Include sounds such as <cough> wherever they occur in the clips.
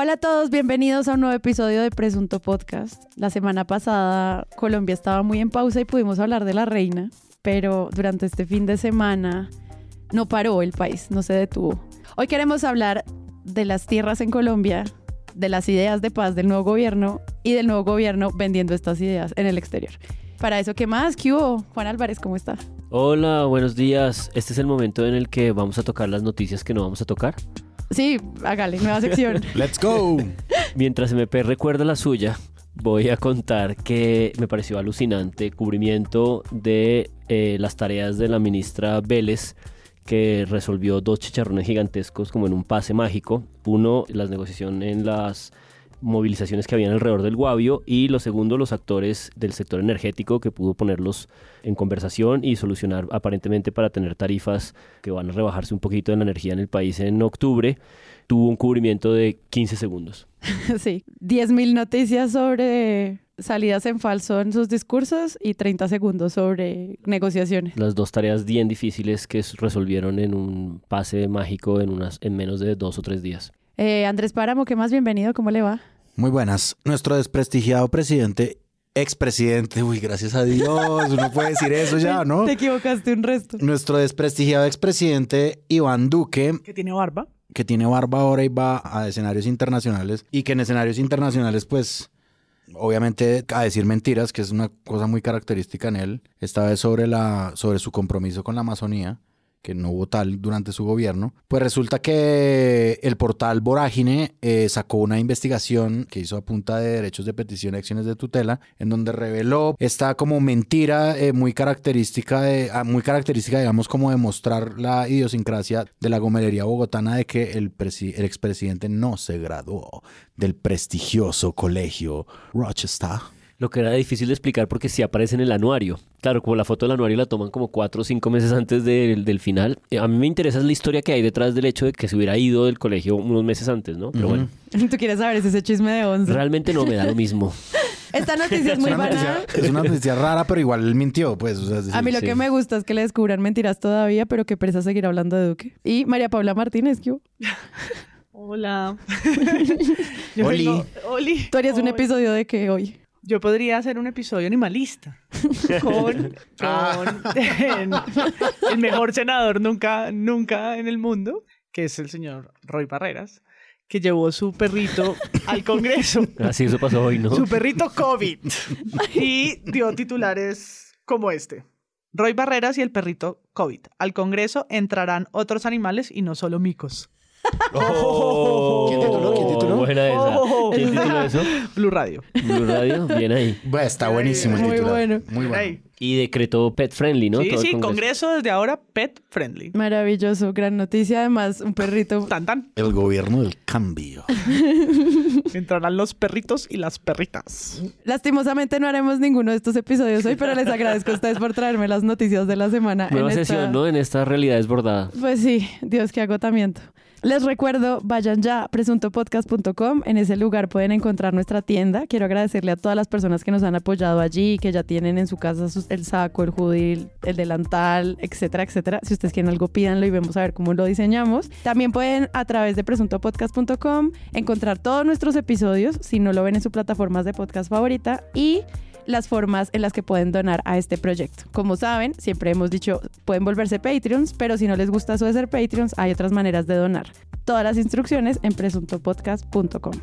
Hola a todos, bienvenidos a un nuevo episodio de Presunto Podcast. La semana pasada Colombia estaba muy en pausa y pudimos hablar de la reina, pero durante este fin de semana no paró el país, no se detuvo. Hoy queremos hablar de las tierras en Colombia, de las ideas de paz del nuevo gobierno y del nuevo gobierno vendiendo estas ideas en el exterior. Para eso, ¿qué más? ¿Qué hubo? Juan Álvarez, ¿cómo está? Hola, buenos días. Este es el momento en el que vamos a tocar las noticias que no vamos a tocar. Sí, hágale, nueva sección. <laughs> Let's go. Mientras MP recuerda la suya, voy a contar que me pareció alucinante cubrimiento de eh, las tareas de la ministra Vélez que resolvió dos chicharrones gigantescos como en un pase mágico. Uno, las negociaciones en las movilizaciones que habían alrededor del Guavio y lo segundo, los actores del sector energético que pudo ponerlos en conversación y solucionar aparentemente para tener tarifas que van a rebajarse un poquito de la energía en el país en octubre, tuvo un cubrimiento de 15 segundos. <laughs> Sí, 10.000 noticias sobre salidas en falso en sus discursos y 30 segundos sobre negociaciones. Las dos tareas bien difíciles que resolvieron en un pase mágico en, unas, en menos de dos o tres días. Eh, Andrés Páramo, ¿qué más? Bienvenido, ¿cómo le va? Muy buenas. Nuestro desprestigiado presidente, expresidente, uy, gracias a Dios, uno puede decir eso ya, ¿no? <laughs> Te equivocaste un resto. Nuestro desprestigiado expresidente Iván Duque, que tiene barba. que tiene barba ahora y va a escenarios internacionales y que en escenarios internacionales, pues, obviamente a decir mentiras, que es una cosa muy característica en él, esta vez sobre, la, sobre su compromiso con la Amazonía que no hubo tal durante su gobierno, pues resulta que el portal Vorágine eh, sacó una investigación que hizo a punta de derechos de petición y acciones de tutela, en donde reveló esta como mentira eh, muy característica, de, ah, muy característica, digamos, como de mostrar la idiosincrasia de la gomelería bogotana de que el, el expresidente no se graduó del prestigioso colegio Rochester lo que era difícil de explicar porque sí aparece en el anuario. Claro, como la foto del anuario la toman como cuatro o cinco meses antes del, del final. Eh, a mí me interesa la historia que hay detrás del hecho de que se hubiera ido del colegio unos meses antes, ¿no? Pero bueno. <laughs> ¿Tú quieres saber ese chisme de once? Realmente no me da lo mismo. <laughs> Esta noticia es muy buena. Es una noticia rara, pero igual él mintió, pues. a mí lo que me gusta es que le descubran mentiras todavía, pero que presa seguir hablando de Duque. Y María Paula Martínez, ¿qué Hola. <laughs> Oli. Oli. Tú harías un episodio de que hoy. Yo podría hacer un episodio animalista <laughs> con, Ah. el mejor senador nunca, nunca en el mundo, que es el señor Roy Barreras, que llevó su perrito al Congreso. <laughs> Así eso pasó hoy, ¿no? Su perrito COVID. Y dio titulares como este. Roy Barreras y el perrito COVID. Al Congreso entrarán otros animales y no solo micos. Oh, ¿Quién tituló? ¿Quién tituló? Buena esa. Oh. ¿Quién tituló eso? Blue Radio. Blue Radio, bien ahí. Bueno, está buenísimo el Muy titular. bueno. Muy bueno. Y decretó pet friendly, ¿no? Sí, Todo el sí, Congreso. Congreso desde ahora pet friendly. Maravilloso, gran noticia. Además, un perrito. Tan tan. El gobierno del cambio. <laughs> Entrarán los perritos y las perritas. Lastimosamente no haremos ninguno de estos episodios hoy, pero les agradezco a ustedes por traerme las noticias de la semana. Nueva en esta- sesión, ¿no? En esta realidad desbordada. Pues sí, Dios, qué agotamiento. Les recuerdo, vayan ya a presuntopodcast.com. En ese lugar pueden encontrar nuestra tienda. Quiero agradecerle a todas las personas que nos han apoyado allí, que ya tienen en su casa el saco, el hoodie, el delantal, etcétera, etcétera. Si ustedes quieren algo, pídanlo y vemos a ver cómo lo diseñamos. También pueden, a través de presuntopodcast.com, encontrar todos nuestros episodios, si no lo ven en su plataforma de podcast favorita. Y las formas en las que pueden donar a este proyecto. Como saben, siempre hemos dicho, pueden volverse Patreons, pero si no les gusta eso de ser Patreons, hay otras maneras de donar. Todas las instrucciones en presuntopodcast.com.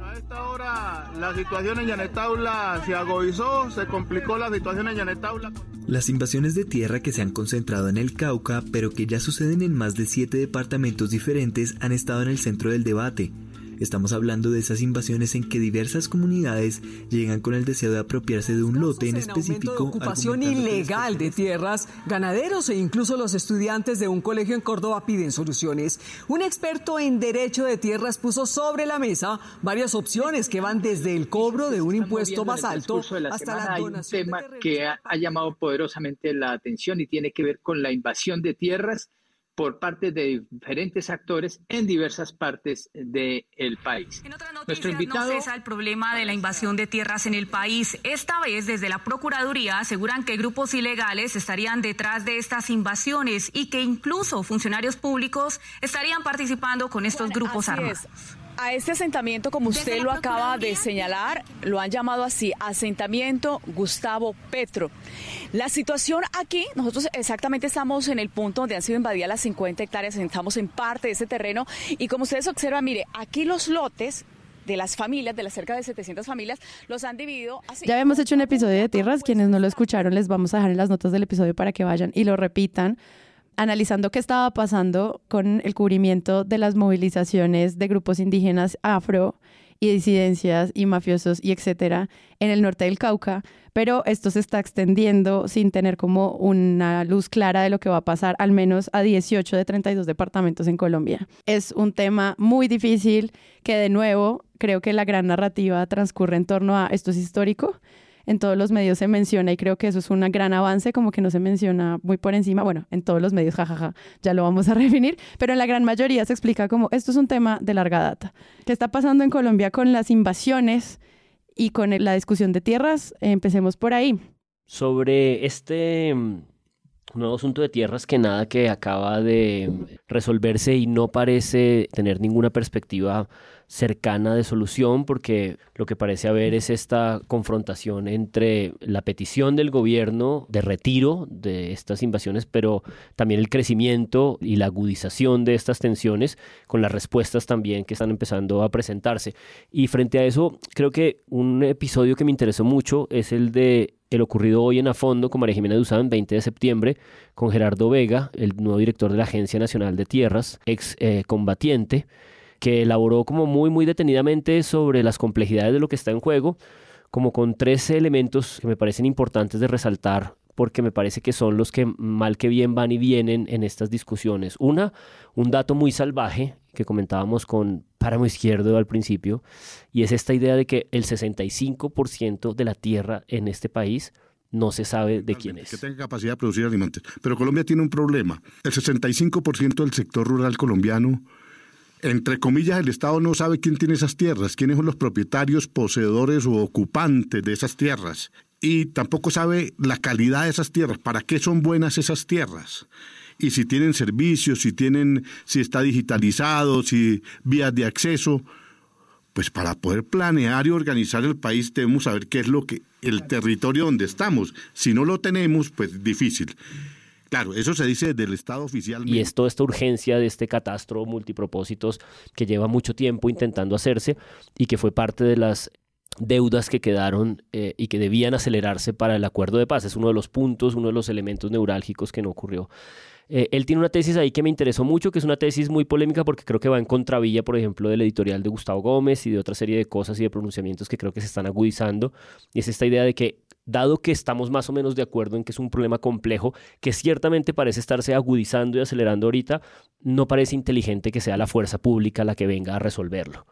A esta hora la situación en Yanetaula se agudizó, se complicó la situación en Yanetaula. Las invasiones de tierra que se han concentrado en el Cauca, pero que ya suceden en más de siete departamentos diferentes, han estado en el centro del debate. Estamos hablando de esas invasiones en que diversas comunidades llegan con el deseo de apropiarse de un lote en de específico. ocupación ilegal de tierras, ganaderos e incluso los estudiantes de un colegio en Córdoba piden soluciones. Un experto en derecho de tierras puso sobre la mesa varias opciones que van desde el cobro de un impuesto más alto hasta la hay un donación de tema que ha, ha llamado poderosamente la atención y tiene que ver con la invasión de tierras por parte de diferentes actores en diversas partes del país. En otras noticias, no cesa el problema de la invasión de tierras en el país. Esta vez, desde la Procuraduría, aseguran que grupos ilegales estarían detrás de estas invasiones y que incluso funcionarios públicos estarían participando con estos grupos armados. A este asentamiento, como usted lo acaba de señalar, lo han llamado así, asentamiento Gustavo Petro. La situación aquí, nosotros exactamente estamos en el punto donde han sido invadidas las 50 hectáreas, estamos en parte de ese terreno y como ustedes observan, mire, aquí los lotes de las familias, de las cerca de 700 familias, los han dividido así. Ya habíamos hecho un episodio de tierras, quienes no lo escucharon les vamos a dejar en las notas del episodio para que vayan y lo repitan analizando qué estaba pasando con el cubrimiento de las movilizaciones de grupos indígenas afro y disidencias y mafiosos y etcétera en el norte del Cauca, pero esto se está extendiendo sin tener como una luz clara de lo que va a pasar al menos a 18 de 32 departamentos en Colombia. Es un tema muy difícil que de nuevo creo que la gran narrativa transcurre en torno a esto es histórico en todos los medios se menciona y creo que eso es un gran avance, como que no se menciona muy por encima, bueno, en todos los medios, <laughs> jajaja, ya lo vamos a definir, pero en la gran mayoría se explica como esto es un tema de larga data. ¿Qué está pasando en Colombia con las invasiones y con la discusión de tierras? Empecemos por ahí. Sobre este mm, nuevo asunto de tierras que nada que acaba de resolverse y no parece tener ninguna perspectiva cercana de solución porque lo que parece haber es esta confrontación entre la petición del gobierno de retiro de estas invasiones, pero también el crecimiento y la agudización de estas tensiones con las respuestas también que están empezando a presentarse. Y frente a eso, creo que un episodio que me interesó mucho es el de el ocurrido hoy en A Fondo con María Jimena Duzán, 20 de septiembre, con Gerardo Vega, el nuevo director de la Agencia Nacional de Tierras, ex eh, combatiente, que elaboró como muy, muy detenidamente sobre las complejidades de lo que está en juego, como con tres elementos que me parecen importantes de resaltar porque me parece que son los que mal que bien van y vienen en estas discusiones. Una, un dato muy salvaje que comentábamos con Páramo Izquierdo al principio, y es esta idea de que el 65% de la tierra en este país no se sabe de quién es. Que tenga capacidad de producir alimentos. Pero Colombia tiene un problema. El 65% del sector rural colombiano entre comillas, el Estado no sabe quién tiene esas tierras, quiénes son los propietarios, poseedores o ocupantes de esas tierras. Y tampoco sabe la calidad de esas tierras, para qué son buenas esas tierras. Y si tienen servicios, si tienen, si está digitalizado, si vías de acceso. Pues para poder planear y organizar el país debemos saber qué es lo que el territorio donde estamos. Si no lo tenemos, pues difícil. Claro, eso se dice del Estado oficial. Y es toda esta urgencia de este catastro multipropósitos que lleva mucho tiempo intentando hacerse y que fue parte de las deudas que quedaron eh, y que debían acelerarse para el acuerdo de paz. Es uno de los puntos, uno de los elementos neurálgicos que no ocurrió. Eh, él tiene una tesis ahí que me interesó mucho, que es una tesis muy polémica porque creo que va en contravilla, por ejemplo, del editorial de Gustavo Gómez y de otra serie de cosas y de pronunciamientos que creo que se están agudizando. Y es esta idea de que dado que estamos más o menos de acuerdo en que es un problema complejo, que ciertamente parece estarse agudizando y acelerando ahorita, no parece inteligente que sea la fuerza pública la que venga a resolverlo.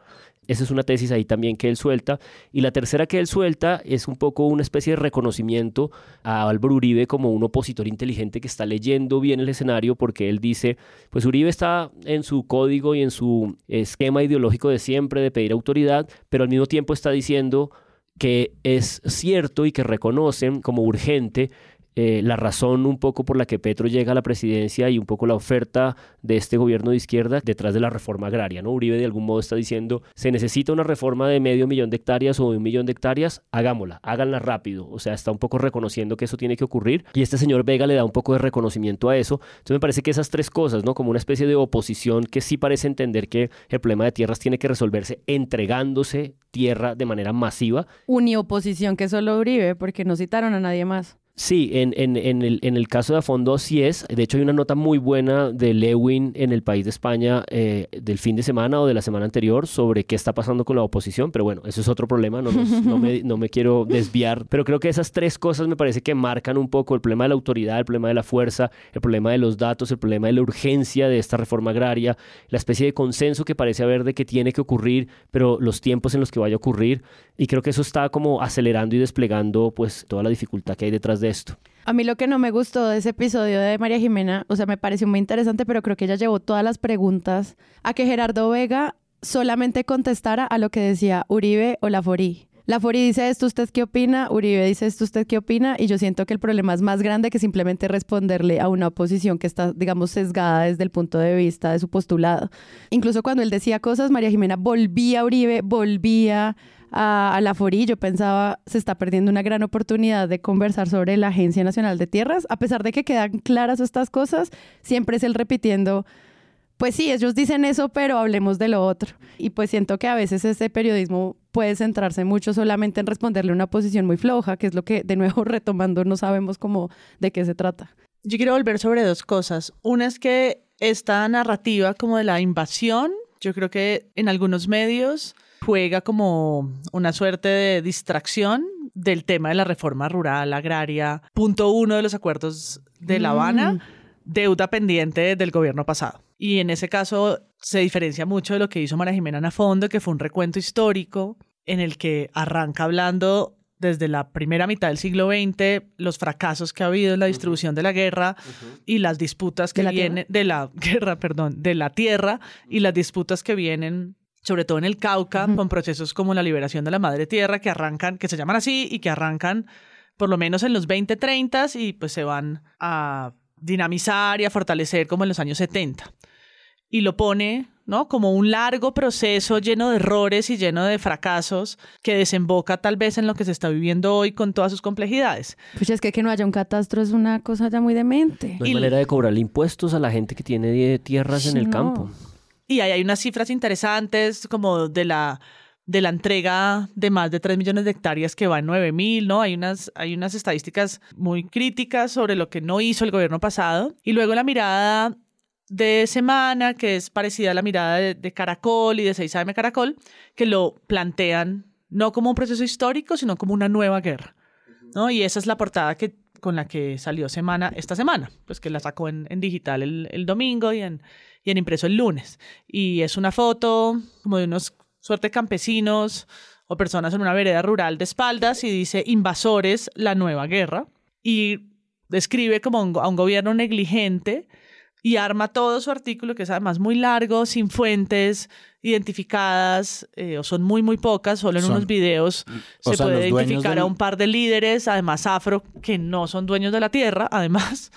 Esa es una tesis ahí también que él suelta. Y la tercera que él suelta es un poco una especie de reconocimiento a Álvaro Uribe como un opositor inteligente que está leyendo bien el escenario porque él dice, pues Uribe está en su código y en su esquema ideológico de siempre de pedir autoridad, pero al mismo tiempo está diciendo que es cierto y que reconocen como urgente eh, la razón un poco por la que Petro llega a la presidencia y un poco la oferta de este gobierno de izquierda detrás de la reforma agraria. ¿no? Uribe de algún modo está diciendo, se necesita una reforma de medio millón de hectáreas o de un millón de hectáreas, hagámosla, háganla rápido. O sea, está un poco reconociendo que eso tiene que ocurrir y este señor Vega le da un poco de reconocimiento a eso. Entonces me parece que esas tres cosas, ¿no? como una especie de oposición que sí parece entender que el problema de tierras tiene que resolverse entregándose tierra de manera masiva. Unioposición que solo Uribe, porque no citaron a nadie más. Sí, en, en, en, el, en el caso de Afondo sí es. De hecho, hay una nota muy buena de Lewin en el país de España eh, del fin de semana o de la semana anterior sobre qué está pasando con la oposición. Pero bueno, eso es otro problema, no, no, me, no me quiero <laughs> desviar. Pero creo que esas tres cosas me parece que marcan un poco el problema de la autoridad, el problema de la fuerza, el problema de los datos, el problema de la urgencia de esta reforma agraria, la especie de consenso que parece haber de que tiene que ocurrir, pero los tiempos en los que vaya a ocurrir. Y creo que eso está como acelerando y desplegando pues toda la dificultad que hay detrás de esto. A mí lo que no me gustó de ese episodio de María Jimena, o sea, me pareció muy interesante, pero creo que ella llevó todas las preguntas a que Gerardo Vega solamente contestara a lo que decía Uribe o Laforí. Laforí dice esto, ¿usted qué opina? Uribe dice esto, ¿usted qué opina? Y yo siento que el problema es más grande que simplemente responderle a una oposición que está, digamos, sesgada desde el punto de vista de su postulado. Incluso cuando él decía cosas, María Jimena volvía a Uribe, volvía a, a Laforí, yo pensaba, se está perdiendo una gran oportunidad de conversar sobre la Agencia Nacional de Tierras. A pesar de que quedan claras estas cosas, siempre es él repitiendo pues sí, ellos dicen eso, pero hablemos de lo otro. Y pues siento que a veces ese periodismo puede centrarse mucho solamente en responderle una posición muy floja, que es lo que, de nuevo, <laughs> retomando, no sabemos cómo de qué se trata. Yo quiero volver sobre dos cosas. Una es que esta narrativa como de la invasión, yo creo que en algunos medios juega como una suerte de distracción del tema de la reforma rural, agraria, punto uno de los acuerdos de La Habana, Mm. deuda pendiente del gobierno pasado. Y en ese caso se diferencia mucho de lo que hizo María Jimena a fondo, que fue un recuento histórico en el que arranca hablando desde la primera mitad del siglo XX, los fracasos que ha habido en la distribución de la guerra y las disputas que ¿De la vienen de la <laughs> guerra, perdón, de la tierra y las disputas que vienen sobre todo en el Cauca, con procesos como la liberación de la madre tierra que arrancan, que se llaman así y que arrancan por lo menos en los 2030 y pues se van a dinamizar y a fortalecer como en los años 70 y lo pone, ¿no? Como un largo proceso lleno de errores y lleno de fracasos que desemboca tal vez en lo que se está viviendo hoy con todas sus complejidades. Pues es que que no haya un catastro es una cosa ya muy demente. No hay manera de cobrarle impuestos a la gente que tiene tierras en el No. campo. Y ahí hay unas cifras interesantes como de la de la entrega de más de 3 millones de hectáreas que va en 9 mil, ¿no? Hay unas, hay unas estadísticas muy críticas sobre lo que no hizo el gobierno pasado. Y luego la mirada de semana, que es parecida a la mirada de, Caracol y de 6AM Caracol, que lo plantean no como un proceso histórico, sino como una nueva guerra. ¿no? Y esa es la portada que, con la que salió Semana esta semana, pues que la sacó en, en digital el, el domingo y en, y en impreso el lunes. Y es una foto como de unos suerte campesinos o personas en una vereda rural de espaldas y dice invasores, la nueva guerra. Y describe como a un gobierno negligente y arma todo su artículo, que es además muy largo, sin fuentes identificadas, eh, o son muy, muy pocas, solo en Son- unos videos se sea, puede identificar del- a un par de líderes, además afro, que no son dueños de la tierra, además,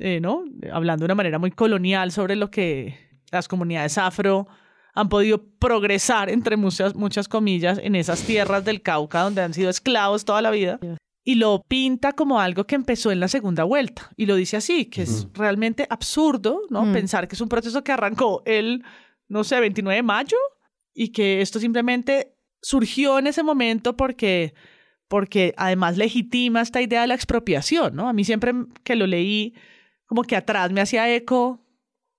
eh, ¿no? Hablando de una manera muy colonial sobre lo que las comunidades afro han podido progresar, entre muchas, muchas comillas, en esas tierras del Cauca donde han sido esclavos toda la vida. Y lo pinta como algo que empezó en la segunda vuelta. Y lo dice así, que es realmente absurdo, ¿no? Mm. Pensar que es un proceso que arrancó el, no sé, 29 de mayo y que esto simplemente surgió en ese momento porque, porque además legitima esta idea de la expropiación, ¿no? A mí siempre que lo leí, como que atrás me hacía eco,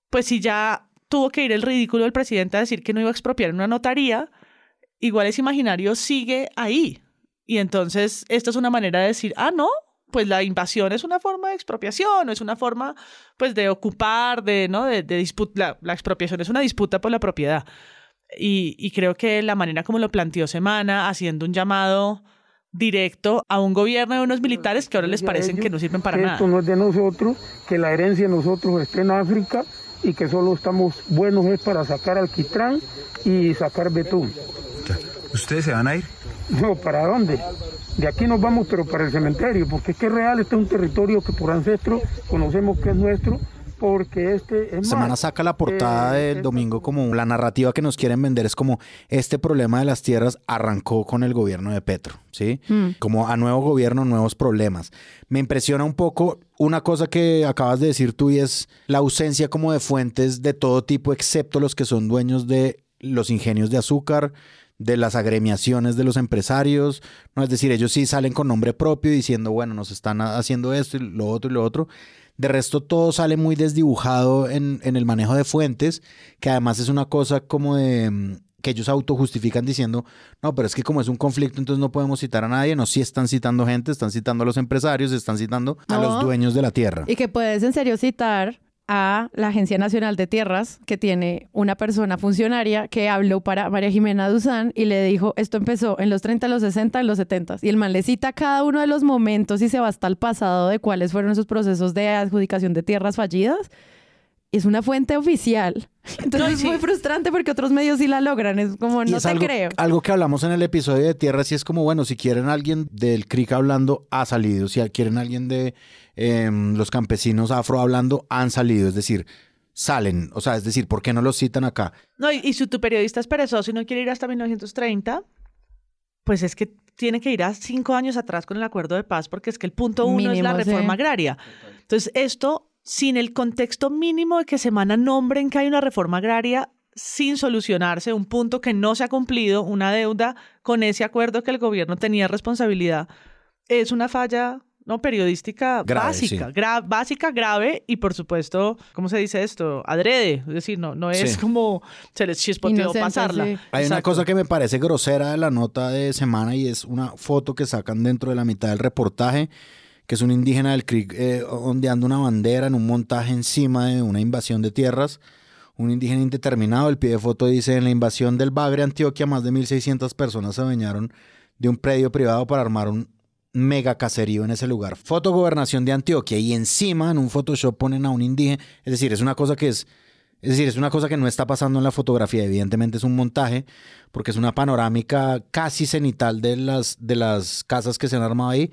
pues si ya tuvo que ir el ridículo del presidente a decir que no iba a expropiar una notaría, igual ese imaginario sigue ahí. Y entonces esto es una manera de decir, ah, no, pues la invasión es una forma de expropiación, es una forma pues de ocupar, de, ¿no? De, de disputa, la, expropiación es una disputa por la propiedad. Y creo que la manera como lo planteó Semana, haciendo un llamado directo a un gobierno de unos militares que ahora les parecen que no sirven para nada. esto no es de nosotros, que la herencia de nosotros esté en África y que solo estamos buenos es para sacar alquitrán y sacar betún. ¿Ustedes se van a ir? No, ¿para dónde? De aquí nos vamos, pero para el cementerio, porque es que es real, este es un territorio que por ancestros conocemos que es nuestro, porque este es Semana más, saca la portada eh, del domingo como la narrativa que nos quieren vender es como este problema de las tierras arrancó con el gobierno de Petro, ¿sí? Mm. Como a nuevo gobierno, nuevos problemas. Me impresiona un poco una cosa que acabas de decir tú y es la ausencia como de fuentes de todo tipo, excepto los que son dueños de los ingenios de azúcar, de las agremiaciones de los empresarios, ¿no? Es decir, ellos sí salen con nombre propio diciendo, bueno, nos están haciendo esto y lo otro y lo otro. De resto, todo sale muy desdibujado en, en el manejo de fuentes, que además es una cosa como de mm, que ellos autojustifican diciendo, no, pero es que como es un conflicto, entonces no podemos citar a nadie. No, sí están citando gente, están citando a los empresarios, están citando a los dueños de la tierra. Y que puedes en serio citar a la Agencia Nacional de Tierras, que tiene una persona funcionaria que habló para María Jimena Duzán y le dijo, esto empezó en los 30, los 60, en los 70. Y el man le cita cada uno de los momentos y se va hasta el pasado de cuáles fueron esos procesos de adjudicación de tierras fallidas. Es una fuente oficial. <laughs> Entonces es muy frustrante porque otros medios sí la logran. Es como, no es te algo, creo. algo que hablamos en el episodio de Tierras y es como, bueno, si quieren alguien del CRIC hablando, ha salido. Si quieren alguien de em, los campesinos afro hablando, han salido. Es decir, salen. O sea, es decir, ¿por qué no los citan acá? No, y, y si tu periodista es perezoso y no quiere ir hasta 1930, pues es que tiene que ir a cinco años atrás con el acuerdo de paz, porque es que el punto uno es la reforma sí. agraria. Entonces, esto, sin el contexto mínimo de que Semana nombren que hay una reforma agraria sin solucionarse, un punto que no se ha cumplido, una deuda con ese acuerdo que el gobierno tenía responsabilidad, es una falla no periodística Grave, básica, sí. gra- básica, grave y por supuesto, ¿cómo se dice esto? Adrede, es decir, no, no es Sí. como se les chispoteó Inocente, pasarla. sí. Hay una cosa que me parece grosera de la nota de semana y es una foto que sacan dentro de la mitad del reportaje, que es un indígena del CRIC eh, ondeando una bandera en un montaje encima de una invasión de tierras. Un indígena indeterminado, el pie de foto dice, en la invasión del Bagre, Antioquia, más de 1.600 personas se adueñaron de un predio privado para armar un mega caserío en ese lugar. Foto gobernación de Antioquia y encima en un Photoshop ponen a un indígena. Es decir, es una cosa que es es decir, es una cosa que no está pasando en la fotografía, evidentemente es un montaje, porque es una panorámica casi cenital de las, de las casas que se han armado ahí,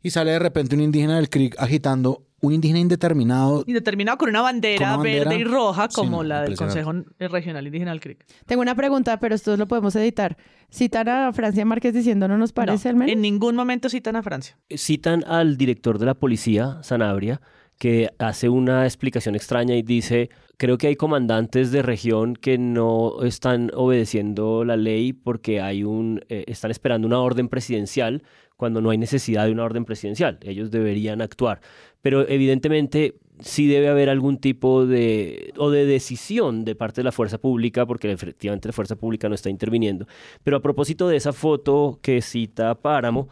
y sale de repente un indígena del CRIC agitando, un indígena indeterminado. Indeterminado con una bandera, Con una bandera. verde y roja, como no, la del. Consejo Regional Indígena del CRIC. Tengo una pregunta, pero esto lo podemos editar. Citan a Francia Márquez diciendo, ¿no nos parece al menos? En ningún momento citan a Francia. citan al director de la policía, Sanabria, que hace una explicación extraña y dice, creo que hay comandantes de región que no están obedeciendo la ley porque hay un, eh, están esperando una orden presidencial cuando no hay necesidad de una orden presidencial. Ellos deberían actuar. Pero evidentemente sí debe haber algún tipo de o de decisión de parte de la fuerza pública porque efectivamente la fuerza pública no está interviniendo. Pero a propósito de esa foto que cita Páramo,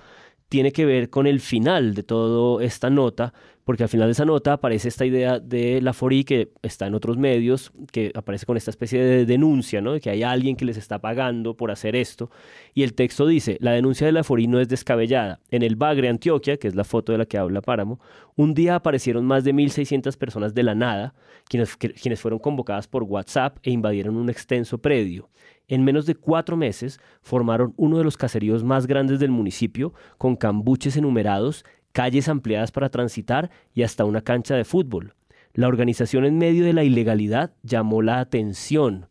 tiene que ver con el final de toda esta nota, porque al final de esa nota aparece esta idea de la FORI que está en otros medios, que aparece con esta especie de denuncia, ¿no? De que hay alguien que les está pagando por hacer esto. Y el texto dice, la denuncia de la FORI no es descabellada. En el Bagre, Antioquia, que es la foto de la que habla Páramo, un día aparecieron más de 1.600 personas de la nada, quienes, quienes fueron convocadas por WhatsApp e invadieron un extenso predio. En menos de cuatro meses formaron uno de los caseríos más grandes del municipio, con cambuches enumerados, calles ampliadas para transitar y hasta una cancha de fútbol. La organización en medio de la ilegalidad llamó la atención.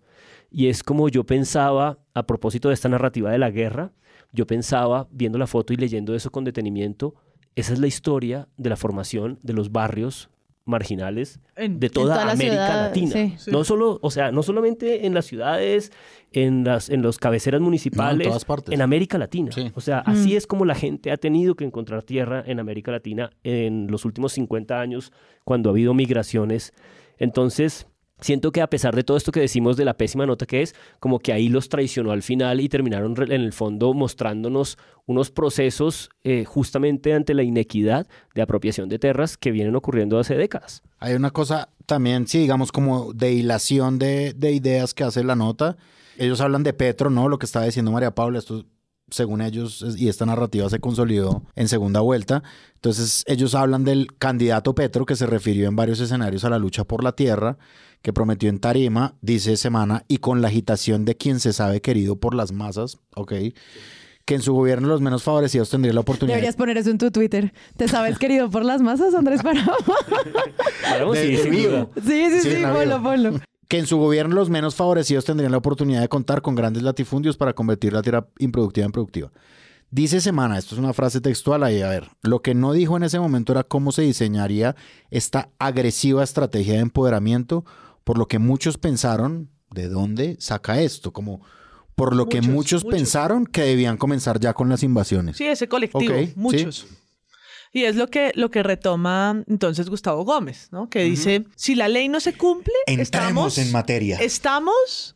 Y es como yo pensaba, a propósito de esta narrativa de la guerra, yo pensaba, viendo la foto y leyendo eso con detenimiento, esa es la historia de la formación de los barrios marginales En- de toda, la América ciudad, Latina. sí. Sí. No solo, o sea, no solamente en las ciudades, en las en los cabeceras municipales, todas partes. en América Latina. Sí. O sea, así es como la gente ha tenido que encontrar tierra en América Latina en los últimos 50 años cuando ha habido migraciones. Entonces, siento que a pesar de todo esto que decimos de la pésima nota que es, como que ahí los traicionó al final y terminaron en el fondo mostrándonos unos procesos eh, justamente ante la inequidad de apropiación de tierras que vienen ocurriendo hace décadas. Hay una cosa también, sí, digamos como de hilación de, de ideas que hace la nota. Ellos hablan de Petro, ¿no? Lo que estaba diciendo María Paula, esto según ellos, y esta narrativa se consolidó en segunda vuelta. Entonces, ellos hablan del candidato Petro, que se refirió en varios escenarios a la lucha por la tierra, que prometió en Tarima, dice Semana, y con la agitación de quien se sabe querido por las masas, ¿ok? Que en su gobierno los menos favorecidos tendrían la oportunidad Deberías poner eso en tu Twitter. ¿Te sabes querido por las masas, Andrés Paramo? <laughs> Sí, sí, sí, ponlo, ponlo. que en su gobierno los menos favorecidos tendrían la oportunidad de contar con grandes latifundios para convertir la tierra improductiva en productiva. Dice Semana, esto es una frase textual ahí, a ver, lo que no dijo en ese momento era cómo se diseñaría esta agresiva estrategia de empoderamiento, por lo que muchos pensaron, ¿de dónde saca esto? Como por lo que Muchos, pensaron que debían comenzar ya con las invasiones. Sí, ese colectivo, sí. muchos. Y es lo que, lo que retoma entonces Gustavo Gómez, ¿no? Que dice, si la ley no se cumple, estamos, materia. estamos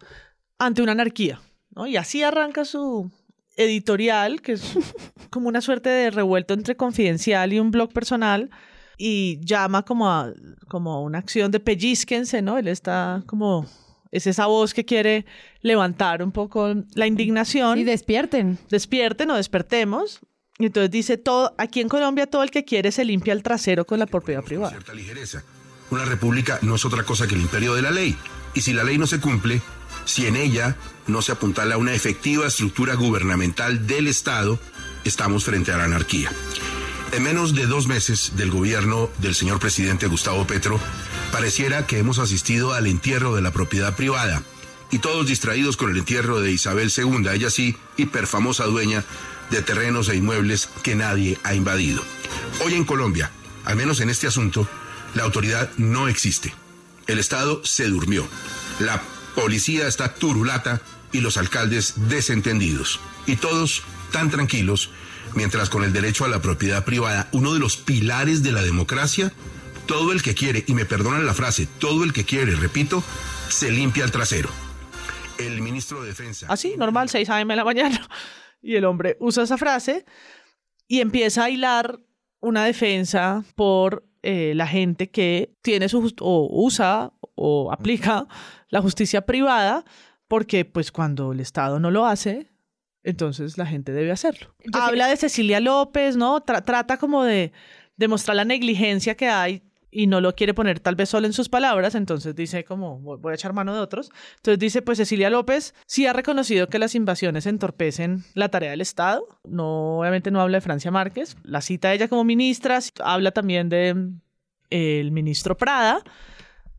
ante una anarquía, ¿no? Y así arranca su editorial, que es como una suerte de revuelto entre confidencial y un blog personal. Y llama como a, como a una acción de pellizquense, ¿no? Él está como es esa voz que quiere levantar un poco la indignación. Y despierten. Despierten o despertemos. Y entonces dice, todo, aquí en Colombia todo el que quiere se limpia el trasero con la propiedad privada. Cierta ligereza. Una república no es otra cosa que el imperio de la ley. Y si la ley no se cumple, si en ella no se apuntala una efectiva estructura gubernamental del Estado, estamos frente a la anarquía. En menos de dos meses del gobierno del señor presidente Gustavo Petro, pareciera que hemos asistido al entierro de la propiedad privada y todos distraídos con el entierro de Isabel II, ella sí, hiperfamosa dueña de terrenos e inmuebles que nadie ha invadido. Hoy en Colombia, al menos en este asunto, la autoridad no existe. El Estado se durmió. La policía está turulata y los alcaldes desentendidos. Y todos tan tranquilos, mientras con el derecho a la propiedad privada, uno de los pilares de la democracia, todo el que quiere, y me perdonan la frase, todo el que quiere, repito, se limpia el trasero. El ministro de Defensa. Así, normal, 6 a.m. de la mañana. <laughs> Y el hombre usa esa frase y empieza a hilar una defensa por eh, la gente que tiene su o usa o aplica la justicia privada, porque pues cuando el Estado no lo hace, entonces la gente debe hacerlo. Habla de Cecilia López, ¿no? trata como de demostrar la negligencia que hay y no lo quiere poner tal vez solo en sus palabras, entonces dice como voy a echar mano de otros. Entonces dice, pues Cecilia López sí ha reconocido que las invasiones entorpecen la tarea del Estado. No, obviamente no habla de Francia Márquez, la cita ella como ministra, habla también de el ministro Prada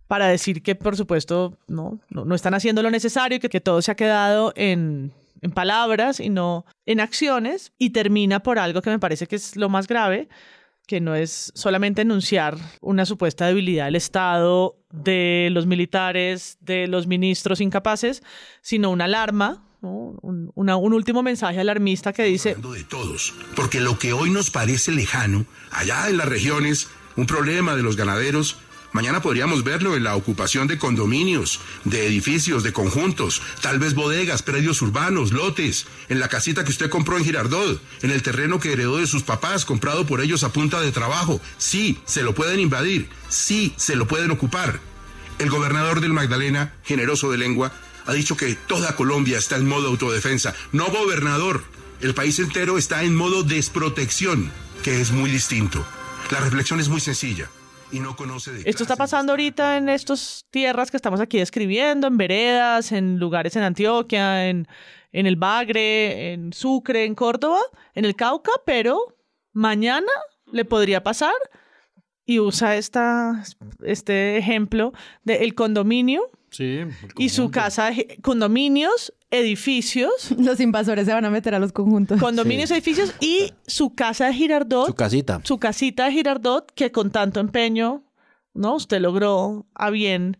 para decir que por supuesto no, no, están haciendo lo necesario y que, que todo se ha quedado en en palabras y no en acciones, y termina por algo que me parece que es lo más grave, que no es solamente enunciar una supuesta debilidad del Estado, de los militares, de los ministros incapaces, sino una alarma, un, un, último mensaje alarmista que dice... De todos, porque lo que hoy nos parece lejano, allá en las regiones, un problema de los ganaderos, Mañana podríamos verlo en la ocupación de condominios, de edificios, de conjuntos, tal vez bodegas, predios urbanos, lotes, en la casita que usted compró en Girardot, en el terreno que heredó de sus papás, comprado por ellos a punta de trabajo. Sí, se lo pueden invadir, sí, se lo pueden ocupar. El gobernador del Magdalena, generoso de lengua, ha dicho que toda Colombia está en modo autodefensa. No gobernador, el país entero está en modo desprotección, que es muy distinto. La reflexión es muy sencilla y no conoce de Esto está pasando ahorita en estas tierras que estamos aquí describiendo, en veredas, en lugares en Antioquia, en, en el Bagre, en Sucre, en Córdoba, en el Cauca, pero mañana le podría pasar y usa esta, este ejemplo del condominio Sí. Y su casa, condominios, edificios. <laughs> Los invasores se van a meter a los conjuntos. Condominios, edificios y su casa de Girardot. Su casita. Su casita de Girardot que con tanto empeño, ¿no? Usted logró a bien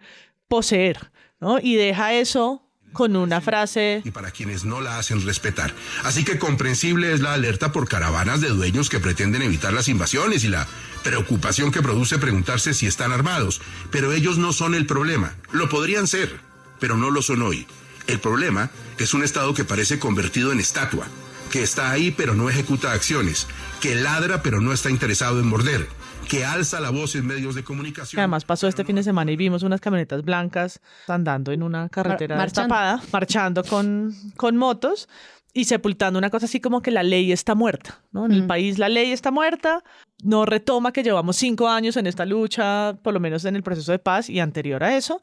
poseer, ¿no? Y deja eso con una frase. Y para quienes no la hacen respetar. Así que comprensible es la alerta por caravanas de dueños que pretenden evitar las invasiones y la preocupación que produce preguntarse si están armados. Pero ellos no son el problema. Lo podrían ser, pero no lo son hoy. El problema es un Estado que parece convertido en estatua, que está ahí pero no ejecuta acciones, que ladra pero no está interesado en morder que alza la voz en medios de comunicación. Además pasó este fin de semana y vimos unas camionetas blancas andando en una carretera marchando. marchando con, con motos y sepultando una cosa así como que la ley está muerta, ¿no? En el país la ley está muerta, no retoma que llevamos cinco años en esta lucha, por lo menos en el proceso de paz y anterior a eso,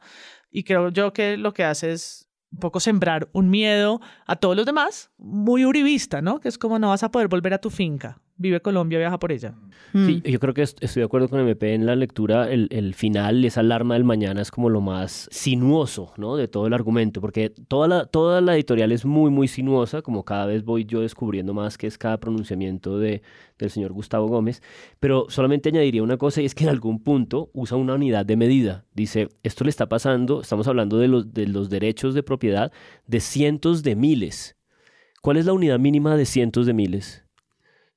y creo yo que lo que hace es un poco sembrar un miedo a todos los demás, muy uribista, ¿no? Que es como no vas a poder volver a tu finca, vive Colombia, viaja por ella. Sí, yo creo que estoy de acuerdo con MP en la lectura. El, el, final, esa alarma del mañana es como lo más sinuoso, ¿no? De todo el argumento, porque toda la, toda la editorial es muy, muy sinuosa, como cada vez voy yo descubriendo más que es cada pronunciamiento de, del señor Gustavo Gómez. Pero solamente añadiría una cosa y es que en algún punto usa una unidad de medida. Dice, esto le está pasando, estamos hablando de los, de los derechos de propiedad de cientos de miles. ¿Cuál es la unidad mínima de cientos de miles?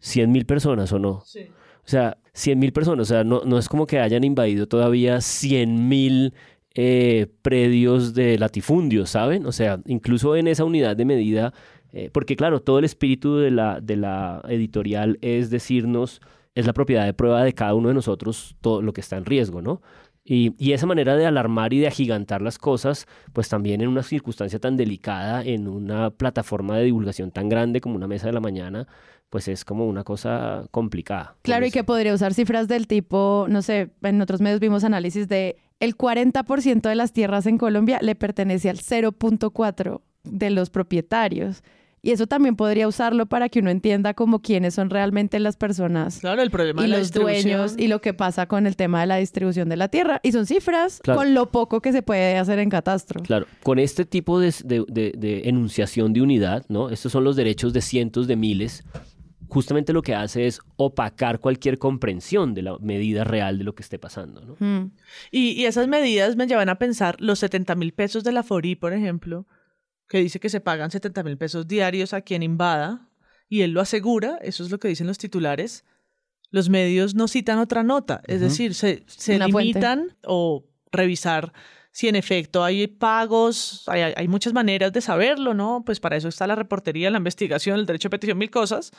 100 mil personas o no. Sí. O sea, 100 mil personas, o sea, no, no es como que hayan invadido todavía 100 mil eh, predios de latifundios, ¿saben? O sea, incluso en esa unidad de medida, eh, porque claro, todo el espíritu de la, de la editorial es decirnos es la propiedad de prueba de cada uno de nosotros todo lo que está en riesgo, ¿no? Y, y, esa manera de alarmar y de agigantar las cosas, pues también en una circunstancia tan delicada, en una plataforma de divulgación tan grande como una mesa de la mañana, pues es como una cosa complicada. Claro, y que podría usar cifras del tipo, no sé, en otros medios vimos análisis de el 40% de las tierras en Colombia le pertenece al 0.4 de los propietarios. Y eso también podría usarlo para que uno entienda como quiénes son realmente las personas. Claro, el problema y de la los dueños y lo que pasa con el tema de la distribución de la tierra. Y son cifras Claro. con lo poco que se puede hacer en catastro. Claro, con este tipo de, de- de- de enunciación de unidad, ¿no? Estos son los derechos de cientos de miles. Justamente lo que hace es opacar cualquier comprensión de la medida real de lo que esté pasando, ¿no? Mm. Y, y esas medidas me llevan a pensar los 70 mil pesos de la FORI, por ejemplo, que dice que se pagan 70 mil pesos diarios a quien invada, y él lo asegura, eso es lo que dicen los titulares. Los medios no citan otra nota, es decir, se, se Una fuente. limitan o revisar si en efecto hay pagos, hay, hay muchas maneras de saberlo, ¿no? Pues para eso está la reportería, la investigación, el derecho de petición, mil cosas,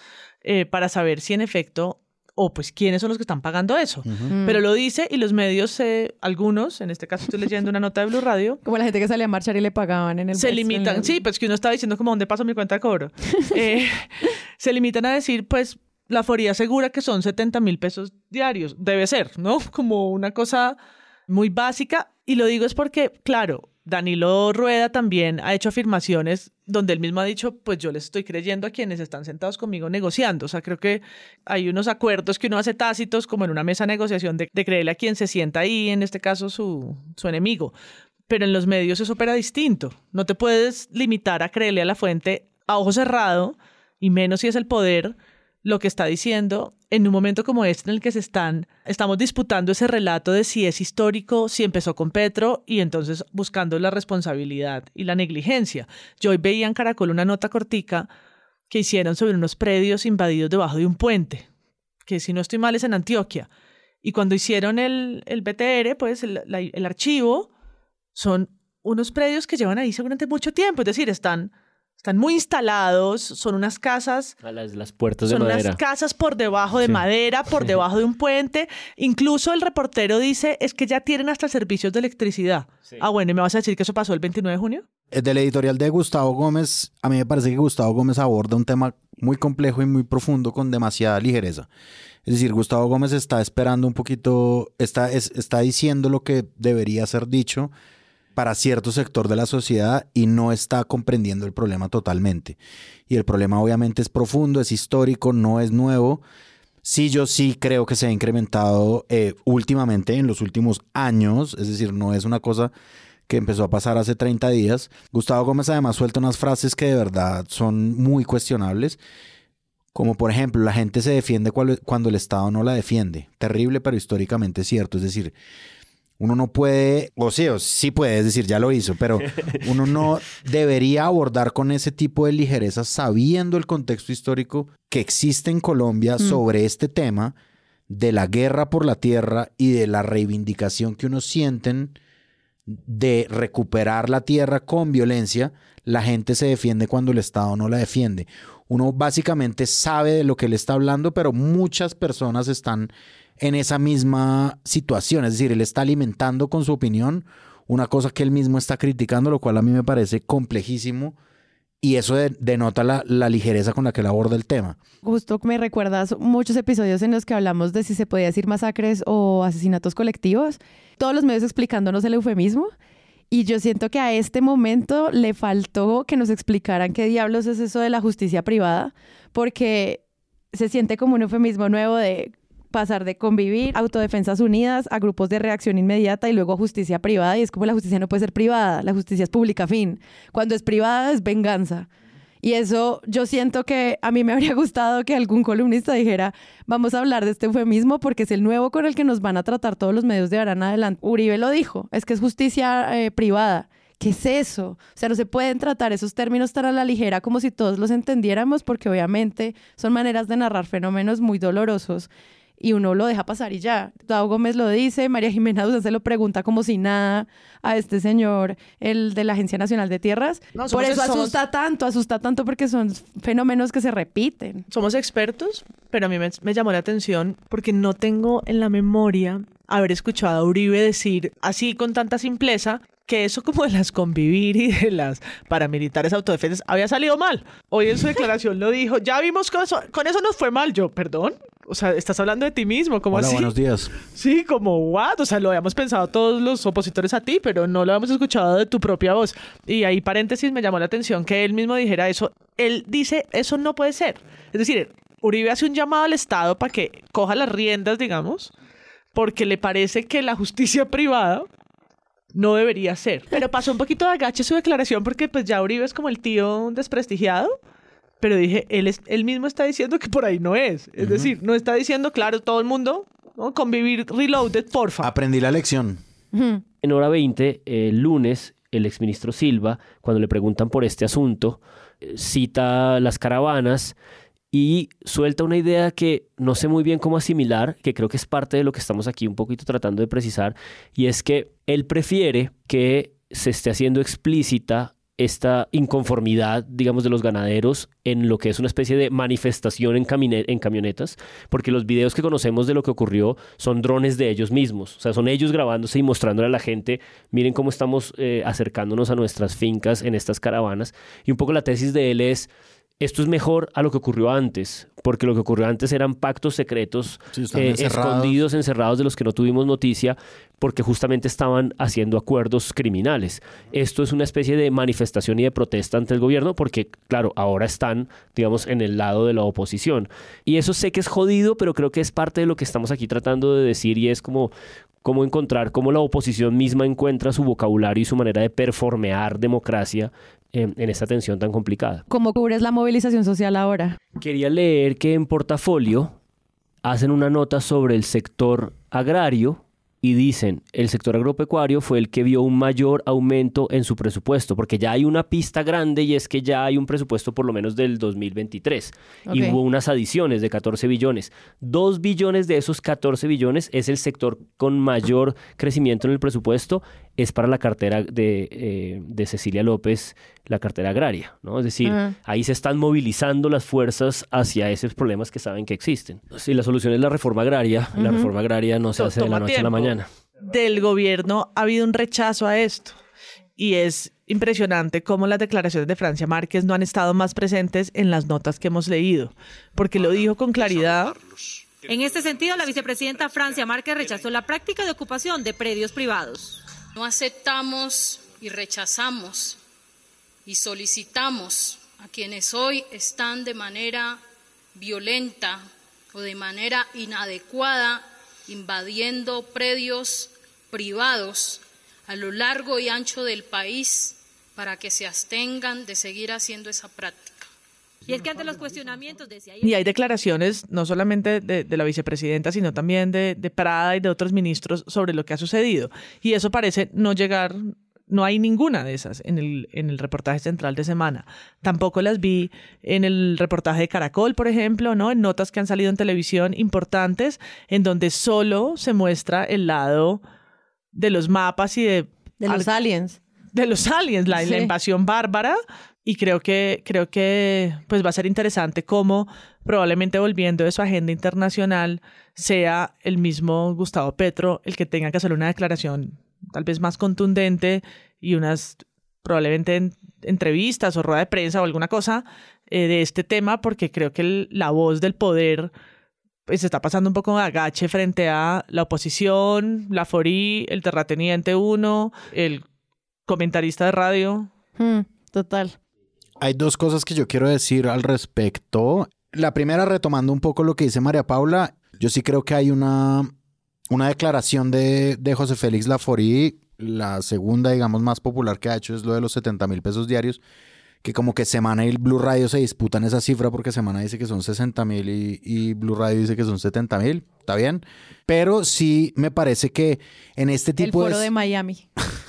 eh, para saber si en efecto, o pues quiénes son los que están pagando eso. Mm. Pero lo dice y los medios, eh, algunos, en este caso estoy leyendo una nota de Blue Radio, Como la gente que salía a marchar y le pagaban en el se limitan, el- sí, pues que uno está diciendo como dónde paso mi cuenta de cobro. <laughs> Eh, se limitan a decir, pues la foría asegura que son 70 mil pesos diarios. Debe ser, ¿no? Como una cosa muy básica. Y lo digo es porque, claro, Danilo Rueda también ha hecho afirmaciones donde él mismo ha dicho, pues yo les estoy creyendo a quienes están sentados conmigo negociando. O sea, creo que hay unos acuerdos que uno hace tácitos, como en una mesa de negociación, de, de creerle a quien se sienta ahí, en este caso su, su enemigo. Pero en los medios eso opera distinto. No te puedes limitar a creerle a la fuente a ojo cerrado, y menos si es el poder lo que está diciendo en un momento como este en el que se están, estamos disputando ese relato de si es histórico, si empezó con Petro y entonces buscando la responsabilidad y la negligencia. Yo hoy veía en Caracol una nota cortica que hicieron sobre unos predios invadidos debajo de un puente, que si no estoy mal es en Antioquia. Y cuando hicieron el, el BTR, pues el, el archivo, son unos predios que llevan ahí seguramente mucho tiempo, es decir, están, están muy instalados, son unas casas A las, las puertas de son madera. unas casas por debajo de Sí. madera, por <laughs> debajo de un puente. Incluso el reportero dice, es que ya tienen hasta servicios de electricidad. Ah, bueno, ¿y me vas a decir que eso pasó el 29 de junio? Eh, Del editorial de Gustavo Gómez, a mí me parece que Gustavo Gómez aborda un tema muy complejo y muy profundo con demasiada ligereza. Es decir, Gustavo Gómez está esperando un poquito, está, es- está diciendo lo que debería ser dicho para cierto sector de la sociedad y no está comprendiendo el problema totalmente. Y el problema obviamente es profundo, es histórico, no es nuevo. Sí, yo sí creo que se ha incrementado eh, últimamente, en los últimos años, es decir, no es una cosa que empezó a pasar hace 30 días. Gustavo Gómez además suelta unas frases que de verdad son muy cuestionables, como por ejemplo, la gente se defiende cuando el Estado no la defiende. Terrible, pero históricamente cierto. Es decir, uno no puede, o sí, o sí puede, es decir, ya lo hizo, pero <laughs> uno no debería abordar con ese tipo de ligereza sabiendo el contexto histórico que existe en Colombia Mm. sobre este tema de la guerra por la tierra y de la reivindicación que unos sienten de recuperar la tierra con violencia, la gente se defiende cuando el Estado no la defiende. Uno básicamente sabe de lo que le está hablando, pero muchas personas están en esa misma situación. Es decir, él está alimentando con su opinión una cosa que él mismo está criticando, lo cual a mí me parece complejísimo. Y eso de- denota la, la ligereza con la que él aborda el tema. Justo me recuerdas muchos episodios en los que hablamos de si se podía decir masacres o asesinatos colectivos, todos los medios explicándonos el eufemismo. Y yo siento que a este momento le faltó que nos explicaran qué diablos es eso de la justicia privada, porque se siente como un eufemismo nuevo de pasar de convivir, autodefensas unidas, a grupos de reacción inmediata y luego a justicia privada. Y es como la justicia no puede ser privada, la justicia es pública, fin. Cuando es privada es venganza. Y eso yo siento que a mí me <laughs> habría gustado que algún columnista dijera, vamos a hablar de este eufemismo porque es el nuevo con el que nos van a tratar todos los medios de ahora en adelante. Uribe lo dijo, es que es justicia eh, privada. ¿Qué es eso? O sea, no se pueden tratar esos términos tan a la ligera como si todos los entendiéramos porque obviamente son maneras de narrar fenómenos muy dolorosos y uno lo deja pasar y ya. Gustavo Gómez lo dice, María Jimena Duzán se lo pregunta como si nada a este señor, el de la Agencia Nacional de Tierras. No, Por eso somos- asusta tanto, asusta tanto porque son fenómenos que se repiten. Somos expertos, pero a mí me, me llamó la atención porque no tengo en la memoria haber escuchado a Uribe decir así con tanta simpleza que eso como de las convivir y de las paramilitares autodefensas había salido mal. Hoy en su declaración lo dijo, ya vimos que eso, con eso nos fue mal. Yo, perdón, o sea, estás hablando de ti mismo, ¿cómo Hola, así? buenos días. Sí, como, what? O sea, lo habíamos pensado todos los opositores a ti, pero no lo habíamos escuchado de tu propia voz. Y ahí, paréntesis, me llamó la atención que él mismo dijera eso. Él dice, eso no puede ser. Es decir, Uribe hace un llamado al Estado para que coja las riendas, digamos, porque le parece que la justicia <laughs> privada no debería ser. Pero pasó un poquito de agache su declaración porque pues ya Uribe es como el tío desprestigiado. Pero dije, él, es, él mismo está diciendo que por ahí no es. Es decir, no está diciendo, claro, todo el mundo, ¿no? Convivir reloaded, porfa. Aprendí la lección. En hora 20, el lunes, el exministro Silva, cuando le preguntan por este asunto, eh, cita las caravanas y suelta una idea que no sé muy bien cómo asimilar, que creo que es parte de lo que estamos aquí un poquito tratando de precisar, y es que él prefiere que se esté haciendo explícita esta inconformidad, digamos, de los ganaderos en lo que es una especie de manifestación en, en camionetas, porque los videos que conocemos de lo que ocurrió son drones de ellos mismos, o sea, son ellos grabándose y mostrándole a la gente, miren cómo estamos eh, acercándonos a nuestras fincas en estas caravanas, y un poco la tesis de él es, esto es mejor a lo que ocurrió antes, porque lo que ocurrió antes eran pactos secretos eh, encerrados. escondidos, encerrados de los que no tuvimos noticia, porque justamente estaban haciendo acuerdos criminales. Esto es una especie de manifestación y de protesta ante el gobierno, porque, claro, ahora están, digamos, en el lado de la oposición. Y eso sé que es jodido, pero creo que es parte de lo que estamos aquí tratando de decir y es como cómo encontrar cómo la oposición misma encuentra su vocabulario y su manera de performear democracia en, en esta tensión tan complicada. ¿Cómo cubres la movilización social ahora? Quería leer que en portafolio hacen una nota sobre el sector agrario y dicen, el sector agropecuario fue el que vio un mayor aumento en su presupuesto, porque ya hay una pista grande y es que ya hay un presupuesto por lo menos del 2023 y Ok. hubo unas adiciones de 14 billones. Dos billones de esos 14 billones es el sector con mayor crecimiento en el presupuesto, es para la cartera de, eh, de Cecilia López, la cartera agraria, ¿no? Es decir, Ajá. ahí se están movilizando las fuerzas hacia esos problemas que saben que existen. Si la solución es la reforma agraria, la reforma agraria no se To- hace de la noche a la mañana. Del gobierno ha habido un rechazo a esto. Y es impresionante cómo las declaraciones de Francia Márquez no han estado más presentes en las notas que hemos leído. Porque lo dijo con claridad. En este sentido, la vicepresidenta Francia Márquez rechazó la práctica de ocupación de predios privados. No aceptamos y rechazamos y solicitamos a quienes hoy están de manera violenta o de manera inadecuada invadiendo predios privados a lo largo y ancho del país para que se abstengan de seguir haciendo esa práctica. Y es que ante los cuestionamientos decía Y hay declaraciones no solamente de, de la vicepresidenta, sino también de, de Prada y de otros ministros sobre lo que ha sucedido. Y eso parece no llegar, no hay ninguna de esas en el, en el reportaje central de semana. Tampoco las vi en el reportaje de Caracol, por ejemplo, ¿no? En notas que han salido en televisión importantes, en donde solo se muestra el lado de los mapas y de... De los aliens. De los aliens, la, la Sí. invasión bárbara. Y creo que, creo que pues va a ser interesante cómo probablemente volviendo de su agenda internacional sea el mismo Gustavo Petro el que tenga que hacer una declaración tal vez más contundente y unas probablemente en- entrevistas o rueda de prensa o alguna cosa eh, de este tema porque creo que el- la voz del poder pues está pasando un poco agache frente a la oposición, la FORI, el terrateniente 1, el comentarista de radio. Hmm, total. Hay dos cosas que yo quiero decir al respecto. La primera, retomando un poco lo que dice María Paula, yo sí creo que hay una, una declaración de, de José Félix Laforí, la segunda, digamos, más popular que ha hecho es lo de los 70 mil pesos diarios, que como que Semana y Blue Radio se disputan esa cifra porque Semana dice que son 60 mil y, y Blue Radio dice que son 70 mil, está bien, pero sí me parece que en este El tipo foro de... de Miami. <laughs>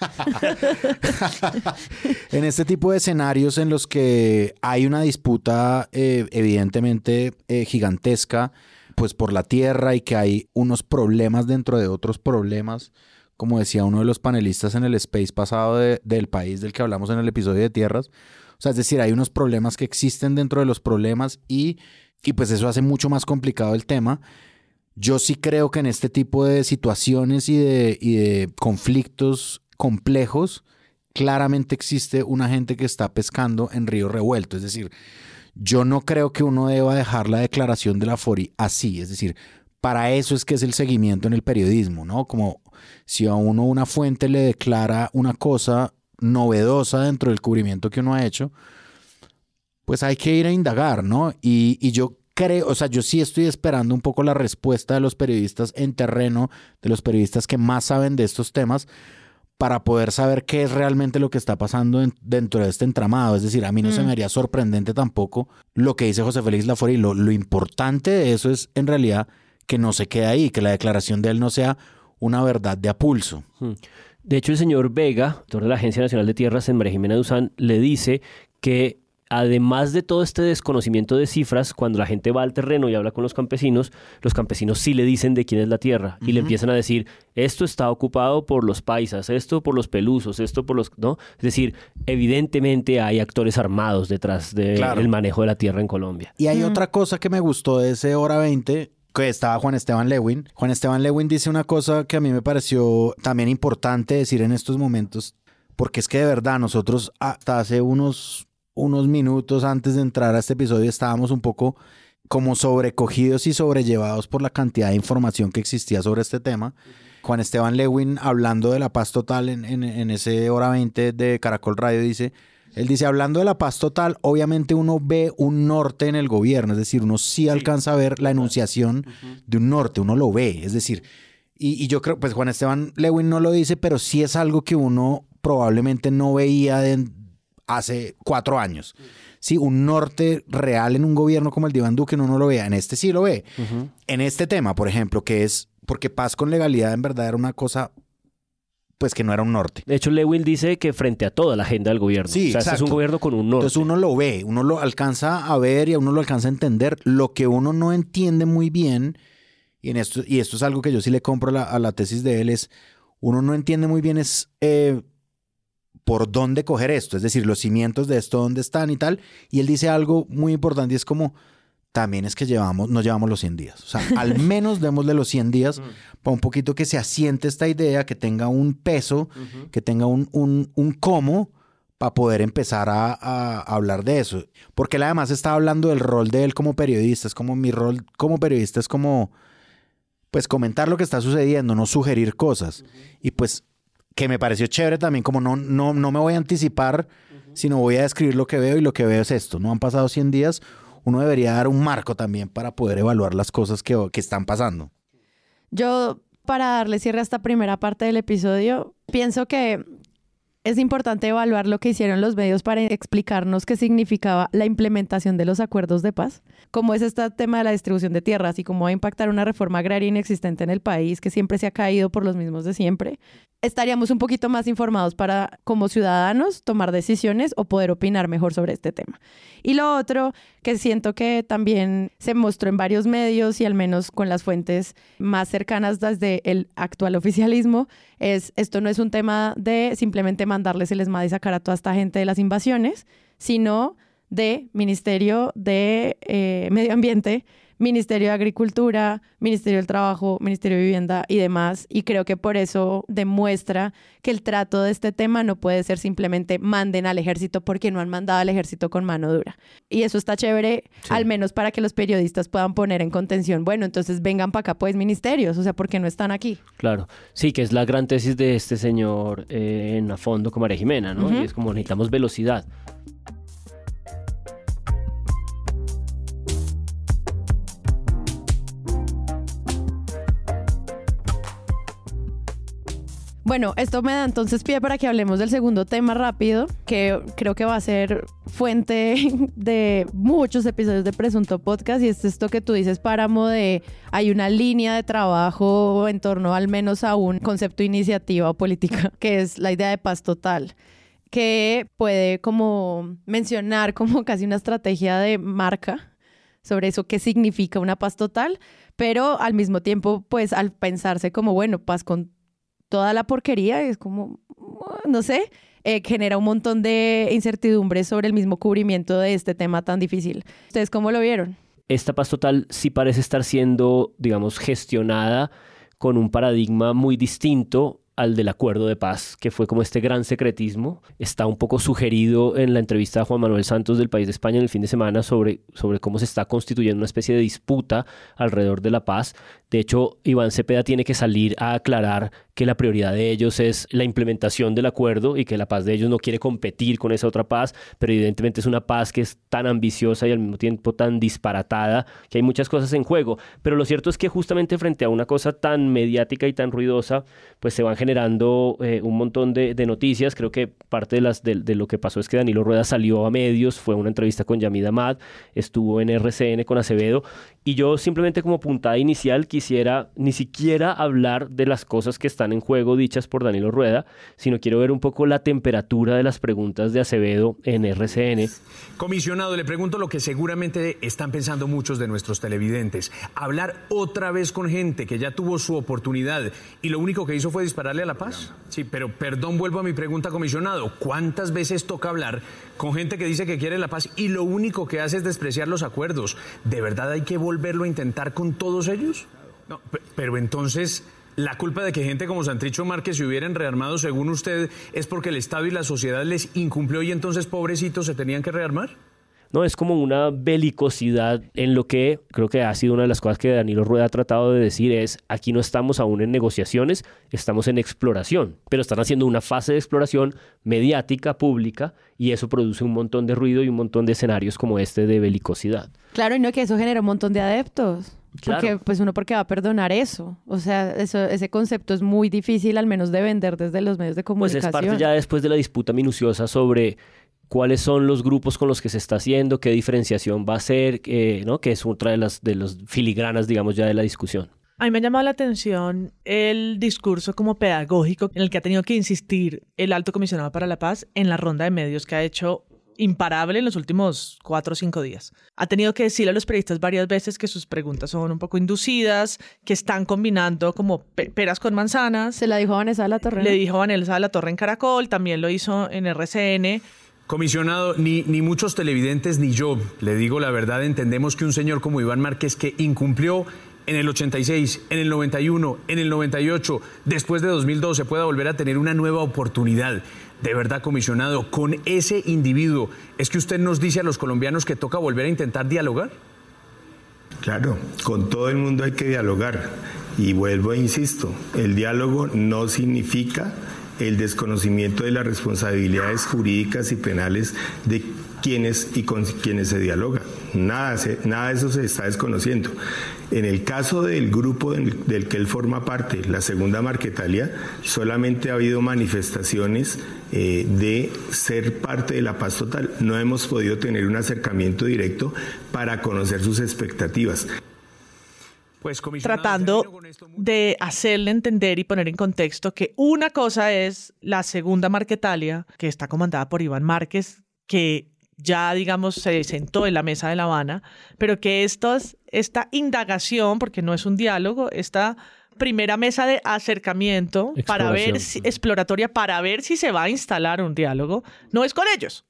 <laughs> En este tipo de escenarios en los que hay una disputa eh, evidentemente eh, gigantesca pues por la tierra y que hay unos problemas dentro de otros problemas, como decía uno de los panelistas en el space pasado del país del que hablamos en el episodio de tierras. O sea, es decir, hay unos problemas que existen dentro de los problemas y, y pues eso hace mucho más complicado el tema. Yo sí creo que en este tipo de situaciones y de, y de conflictos complejos, claramente existe una gente que está pescando en río revuelto. Es decir, yo no creo que uno deba dejar la declaración de la FORI así. Es decir, para eso es que es el seguimiento en el periodismo, ¿no? Como si a uno una fuente le declara una cosa novedosa dentro del cubrimiento que uno ha hecho, pues hay que ir a indagar, ¿no? Y, y yo creo, o sea, yo sí estoy esperando un poco la respuesta de los periodistas en terreno, de los periodistas que más saben de estos temas, para poder saber qué es realmente lo que está pasando dentro de este entramado. Es decir, a mí no se me mm. haría sorprendente tampoco lo que dice José Félix Lafori. Lo, lo importante de eso es en realidad que no se quede ahí, que la declaración de él no sea una verdad de apulso. Hmm. De hecho, el señor Vega, director de la Agencia Nacional de Tierras en María Jimena Duzán, le dice que además de todo este desconocimiento de cifras, cuando la gente va al terreno y habla con los campesinos, los campesinos sí le dicen de quién es la tierra y le empiezan a decir, esto está ocupado por los paisas, esto por los pelusos, esto por los... ¿no? Es decir, evidentemente hay actores armados detrás del manejo de la tierra en Colombia. Y hay otra cosa que me gustó de ese hora 20, que estaba Juan Esteban Lewin. Juan Esteban Lewin dice una cosa que a mí me pareció también importante decir en estos momentos, porque es que de verdad nosotros hasta hace unos unos minutos antes de entrar a este episodio estábamos un poco como sobrecogidos y sobrellevados por la cantidad de información que existía sobre este tema. Juan Esteban Lewin, hablando de la paz total en, en, ese hora 20 de Caracol Radio, dice, él dice, hablando de la paz total, obviamente uno ve un norte en el gobierno, es decir, uno sí alcanza a ver la enunciación de un norte, uno lo ve, es decir, y, y, yo creo, pues Juan Esteban Lewin no lo dice, pero sí es algo que uno probablemente no veía de, hace cuatro años. Sí, un norte real en un gobierno como el de Iván Duque no, no lo vea. En este sí lo ve. En este tema, por ejemplo, que es porque paz con legalidad en verdad era una cosa pues que no era un norte. De hecho, Lewin dice que frente a toda la agenda del gobierno. Sí, o sea, este es un gobierno con un norte. Entonces uno lo ve, uno lo alcanza a ver y a uno lo alcanza a entender. Lo que uno no entiende muy bien, y, en esto, y esto es algo que yo sí le compro a la, tesis de él, es uno no entiende muy bien es eh, por dónde coger esto, es decir, los cimientos de esto, dónde están y tal. Y él dice algo muy importante y es como, también es que llevamos, no llevamos los 100 días. O sea, al <laughs> menos démosle los 100 días mm. para un poquito que se asiente esta idea, que tenga un peso, que tenga un, un, un cómo para poder empezar a, a, hablar de eso. Porque él además está hablando del rol de él como periodista. Es como mi rol como periodista es como, pues comentar lo que está sucediendo, no sugerir cosas. Y pues que me pareció chévere también, como no, no, no me voy a anticipar, sino voy a describir lo que veo y lo que veo es esto. No han pasado 100 días, uno debería dar un marco también para poder evaluar las cosas que, que están pasando. Yo, para darle cierre a esta primera parte del episodio, pienso que es importante evaluar lo que hicieron los medios para explicarnos qué significaba la implementación de los acuerdos de paz, cómo es este tema de la distribución de tierras y cómo va a impactar una reforma agraria inexistente en el país que siempre se ha caído por los mismos de siempre. Estaríamos un poquito más informados para, como ciudadanos, tomar decisiones o poder opinar mejor sobre este tema. Y lo otro que siento que también se mostró en varios medios y al menos con las fuentes más cercanas desde el actual oficialismo es esto no es un tema de simplemente mandarles el ESMAD y sacar a toda esta gente de las invasiones, sino de Ministerio de eh, Medio Ambiente, Ministerio de Agricultura, Ministerio del Trabajo, Ministerio de Vivienda y demás. Y creo que por eso demuestra que el trato de este tema no puede ser simplemente manden al ejército porque no han mandado al ejército con mano dura. Y eso está chévere, al menos para que los periodistas puedan poner en contención, bueno, entonces vengan para acá pues ministerios, o sea, ¿por qué no están aquí? Claro, sí, que es la gran tesis de este señor eh, en a fondo con María Jimena, ¿no? Y es como necesitamos velocidad. Bueno, esto me da entonces pie para que hablemos del segundo tema rápido, que creo que va a ser fuente <laughs> de muchos episodios de Presunto Podcast, y es esto que tú dices, Páramo, de hay una línea de trabajo en torno al menos a un concepto iniciativa o política, <laughs> que es la idea de paz total que puede como mencionar como <laughs> casi una estrategia de marca sobre eso qué significa una paz total, pero al mismo tiempo, pues al pensarse como, bueno, paz con toda la porquería, es como, no sé, eh, genera un montón de incertidumbre sobre el mismo cubrimiento de este tema tan difícil. ¿Ustedes cómo lo vieron? Esta paz total sí parece estar siendo, digamos, gestionada con un paradigma muy distinto al del acuerdo de paz, que fue como este gran secretismo. Está un poco sugerido en la entrevista a Juan Manuel Santos del País de España en el fin de semana sobre, sobre cómo se está constituyendo una especie de disputa alrededor de la paz. De hecho, Iván Cepeda tiene que salir a aclarar que la prioridad de ellos es la implementación del acuerdo y que la paz de ellos no quiere competir con esa otra paz, pero evidentemente es una paz que es tan ambiciosa y al mismo tiempo tan disparatada que hay muchas cosas en juego. Pero lo cierto es que justamente frente a una cosa tan mediática y tan ruidosa, pues se van generando eh, un montón de, noticias. Creo que parte de, las, de, lo que pasó es que Danilo Rueda salió a medios, fue una entrevista con Yamida Mad, estuvo en RCN con Acevedo y yo simplemente como puntada inicial quisiera ni siquiera hablar de las cosas que están en juego dichas por Danilo Rueda, sino quiero ver un poco la temperatura de las preguntas de Acevedo en RCN. Comisionado, le pregunto lo que seguramente están pensando muchos de nuestros televidentes. Hablar otra vez con gente que ya tuvo su oportunidad y lo único que hizo fue dispararle a la paz. Sí, pero perdón, vuelvo a mi pregunta, comisionado. ¿Cuántas veces toca hablar con gente que dice que quiere la paz y lo único que hace es despreciar los acuerdos? ¿De verdad hay que volverlo a intentar con todos ellos? No, pero entonces, la culpa de que gente como Santricho Márquez se hubieran rearmado, según usted, es porque el Estado y la sociedad les incumplió y entonces pobrecitos se tenían que rearmar? No, es como una belicosidad en lo que creo que ha sido una de las cosas que Danilo Rueda ha tratado de decir es, aquí no estamos aún en negociaciones, estamos en exploración, pero están haciendo una fase de exploración mediática, pública, y eso produce un montón de ruido y un montón de escenarios como este de belicosidad. Claro, y no que eso genera un montón de adeptos. Porque pues uno porque va a perdonar eso. O sea, eso, ese concepto es muy difícil al menos de vender desde los medios de comunicación. Pues es parte ya después de la disputa minuciosa sobre cuáles son los grupos con los que se está haciendo, qué diferenciación va a ser, eh, ¿no? que es otra de las de los filigranas, digamos, ya de la discusión. A mí me ha llamado la atención el discurso como pedagógico en el que ha tenido que insistir el alto comisionado para la paz en la ronda de medios que ha hecho imparable en los últimos cuatro o cinco días. Ha tenido que decirle a los periodistas varias veces que sus preguntas son un poco inducidas, que están combinando como peras con manzanas. Se la dijo a Vanessa de la Torre. Le dijo a Vanessa de la Torre en Caracol, también lo hizo en RCN. Comisionado, ni, ni muchos televidentes ni yo, le digo la verdad, entendemos que un señor como Iván Márquez que incumplió en el 86, en el 91, en el 98, después de 2012 pueda volver a tener una nueva oportunidad de verdad, comisionado, con ese individuo, ¿es que usted nos dice a los colombianos que toca volver a intentar dialogar? Claro, con todo el mundo hay que dialogar. Y vuelvo e insisto, el diálogo no significa el desconocimiento de las responsabilidades jurídicas y penales de quienes y con quienes se dialoga. Nada, nada de eso se está desconociendo. En el caso del grupo del, que él forma parte, la segunda Marquetalia, solamente ha habido manifestaciones eh, de ser parte de la paz total. No hemos podido tener un acercamiento directo para conocer sus expectativas. Pues, tratando de hacerle entender y poner en contexto que una cosa es la segunda Marquetalia, que está comandada por Iván Márquez, que ya, digamos, se sentó en la mesa de La Habana, pero que estos, esta indagación, porque no es un diálogo, esta primera mesa de acercamiento para ver si, exploratoria para ver si se va a instalar un diálogo, no es con ellos,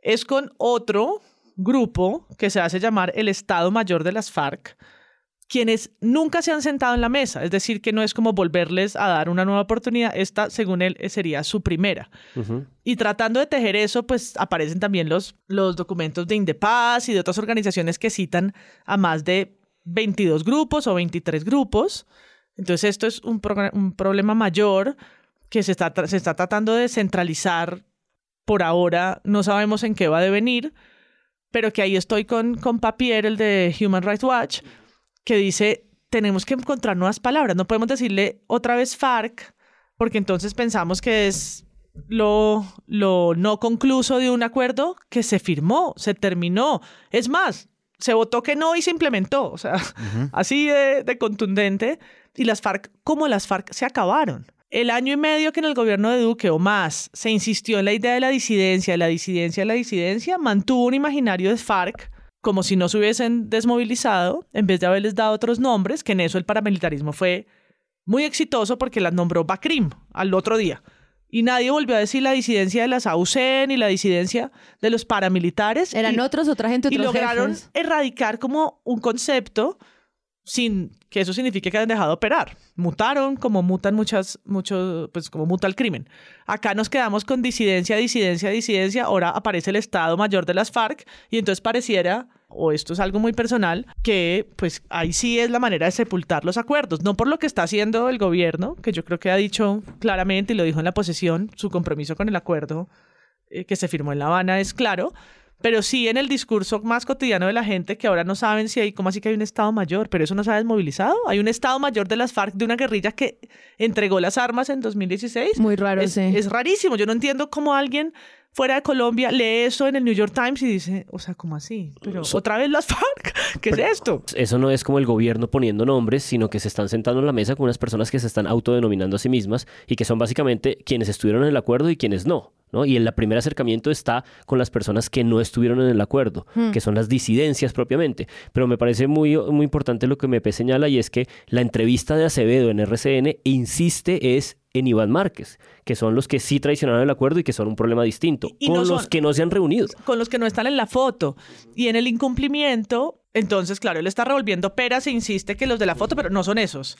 es con otro grupo que se hace llamar el Estado Mayor de las FARC, quienes nunca se han sentado en la mesa, es decir, que no es como volverles a dar una nueva oportunidad, esta, según él, sería su primera. Y tratando de tejer eso, pues aparecen también los, los documentos de Indepaz y de otras organizaciones que citan a más de 22 grupos o 23 grupos. Entonces, esto es un, un problema mayor que se está, se está tratando de centralizar por ahora, no sabemos en qué va a devenir, pero que ahí estoy con, con Papier, el de Human Rights Watch, que dice, tenemos que encontrar nuevas palabras, no podemos decirle otra vez FARC, porque entonces pensamos que es lo, lo no concluso de un acuerdo que se firmó, se terminó. Es más, se votó que no y se implementó, o sea, <laughs> así de, de contundente. Y las FARC, como las FARC, se acabaron. El año y medio que en el gobierno de Duque o más se insistió en la idea de la disidencia, la disidencia, la disidencia, mantuvo un imaginario de FARC como si no se hubiesen desmovilizado, en vez de haberles dado otros nombres, que en eso el paramilitarismo fue muy exitoso porque las nombró Bakrim al otro día. Y nadie volvió a decir la disidencia de las AUC ni la disidencia de los paramilitares. Eran y, otros, otra gente, otros Y lograron jefes. erradicar como un concepto sin que eso signifique que hayan dejado de operar. Mutaron como mutan muchas, muchos, pues como muta el crimen. Acá nos quedamos con disidencia, disidencia, disidencia. Ahora aparece el Estado Mayor de las FARC y entonces pareciera, o esto es algo muy personal, que pues ahí sí es la manera de sepultar los acuerdos. No por lo que está haciendo el gobierno, que yo creo que ha dicho claramente y lo dijo en la posesión, su compromiso con el acuerdo eh, que se firmó en La Habana es claro, pero sí en el discurso más cotidiano de la gente que ahora no saben si hay, ¿cómo así que hay un Estado Mayor? Pero eso no se ha desmovilizado. Hay un Estado Mayor de las FARC, de una guerrilla que entregó las armas en 2016. Muy raro, es, sí. Es rarísimo. Yo no entiendo cómo alguien fuera de Colombia lee eso en el New York Times y dice, o sea, ¿cómo así? Pero otra vez las FARC, <laughs> ¿qué es esto? Eso no es como el gobierno poniendo nombres, sino que se están sentando en la mesa con unas personas que se están autodenominando a sí mismas y que son básicamente quienes estuvieron en el acuerdo y quienes no. ¿no? Y el primer acercamiento está con las personas que no estuvieron en el acuerdo, Hmm. que son las disidencias propiamente. Pero me parece muy, muy importante lo que MP señala y es que la entrevista de Acevedo en RCN insiste es en Iván Márquez, que son los que sí traicionaron el acuerdo y que son un problema distinto, Y con no los son- que no se han reunido. con los que no están en la foto. Y en el incumplimiento, entonces, claro, él está revolviendo peras e insiste que los de la foto, pero no son esos.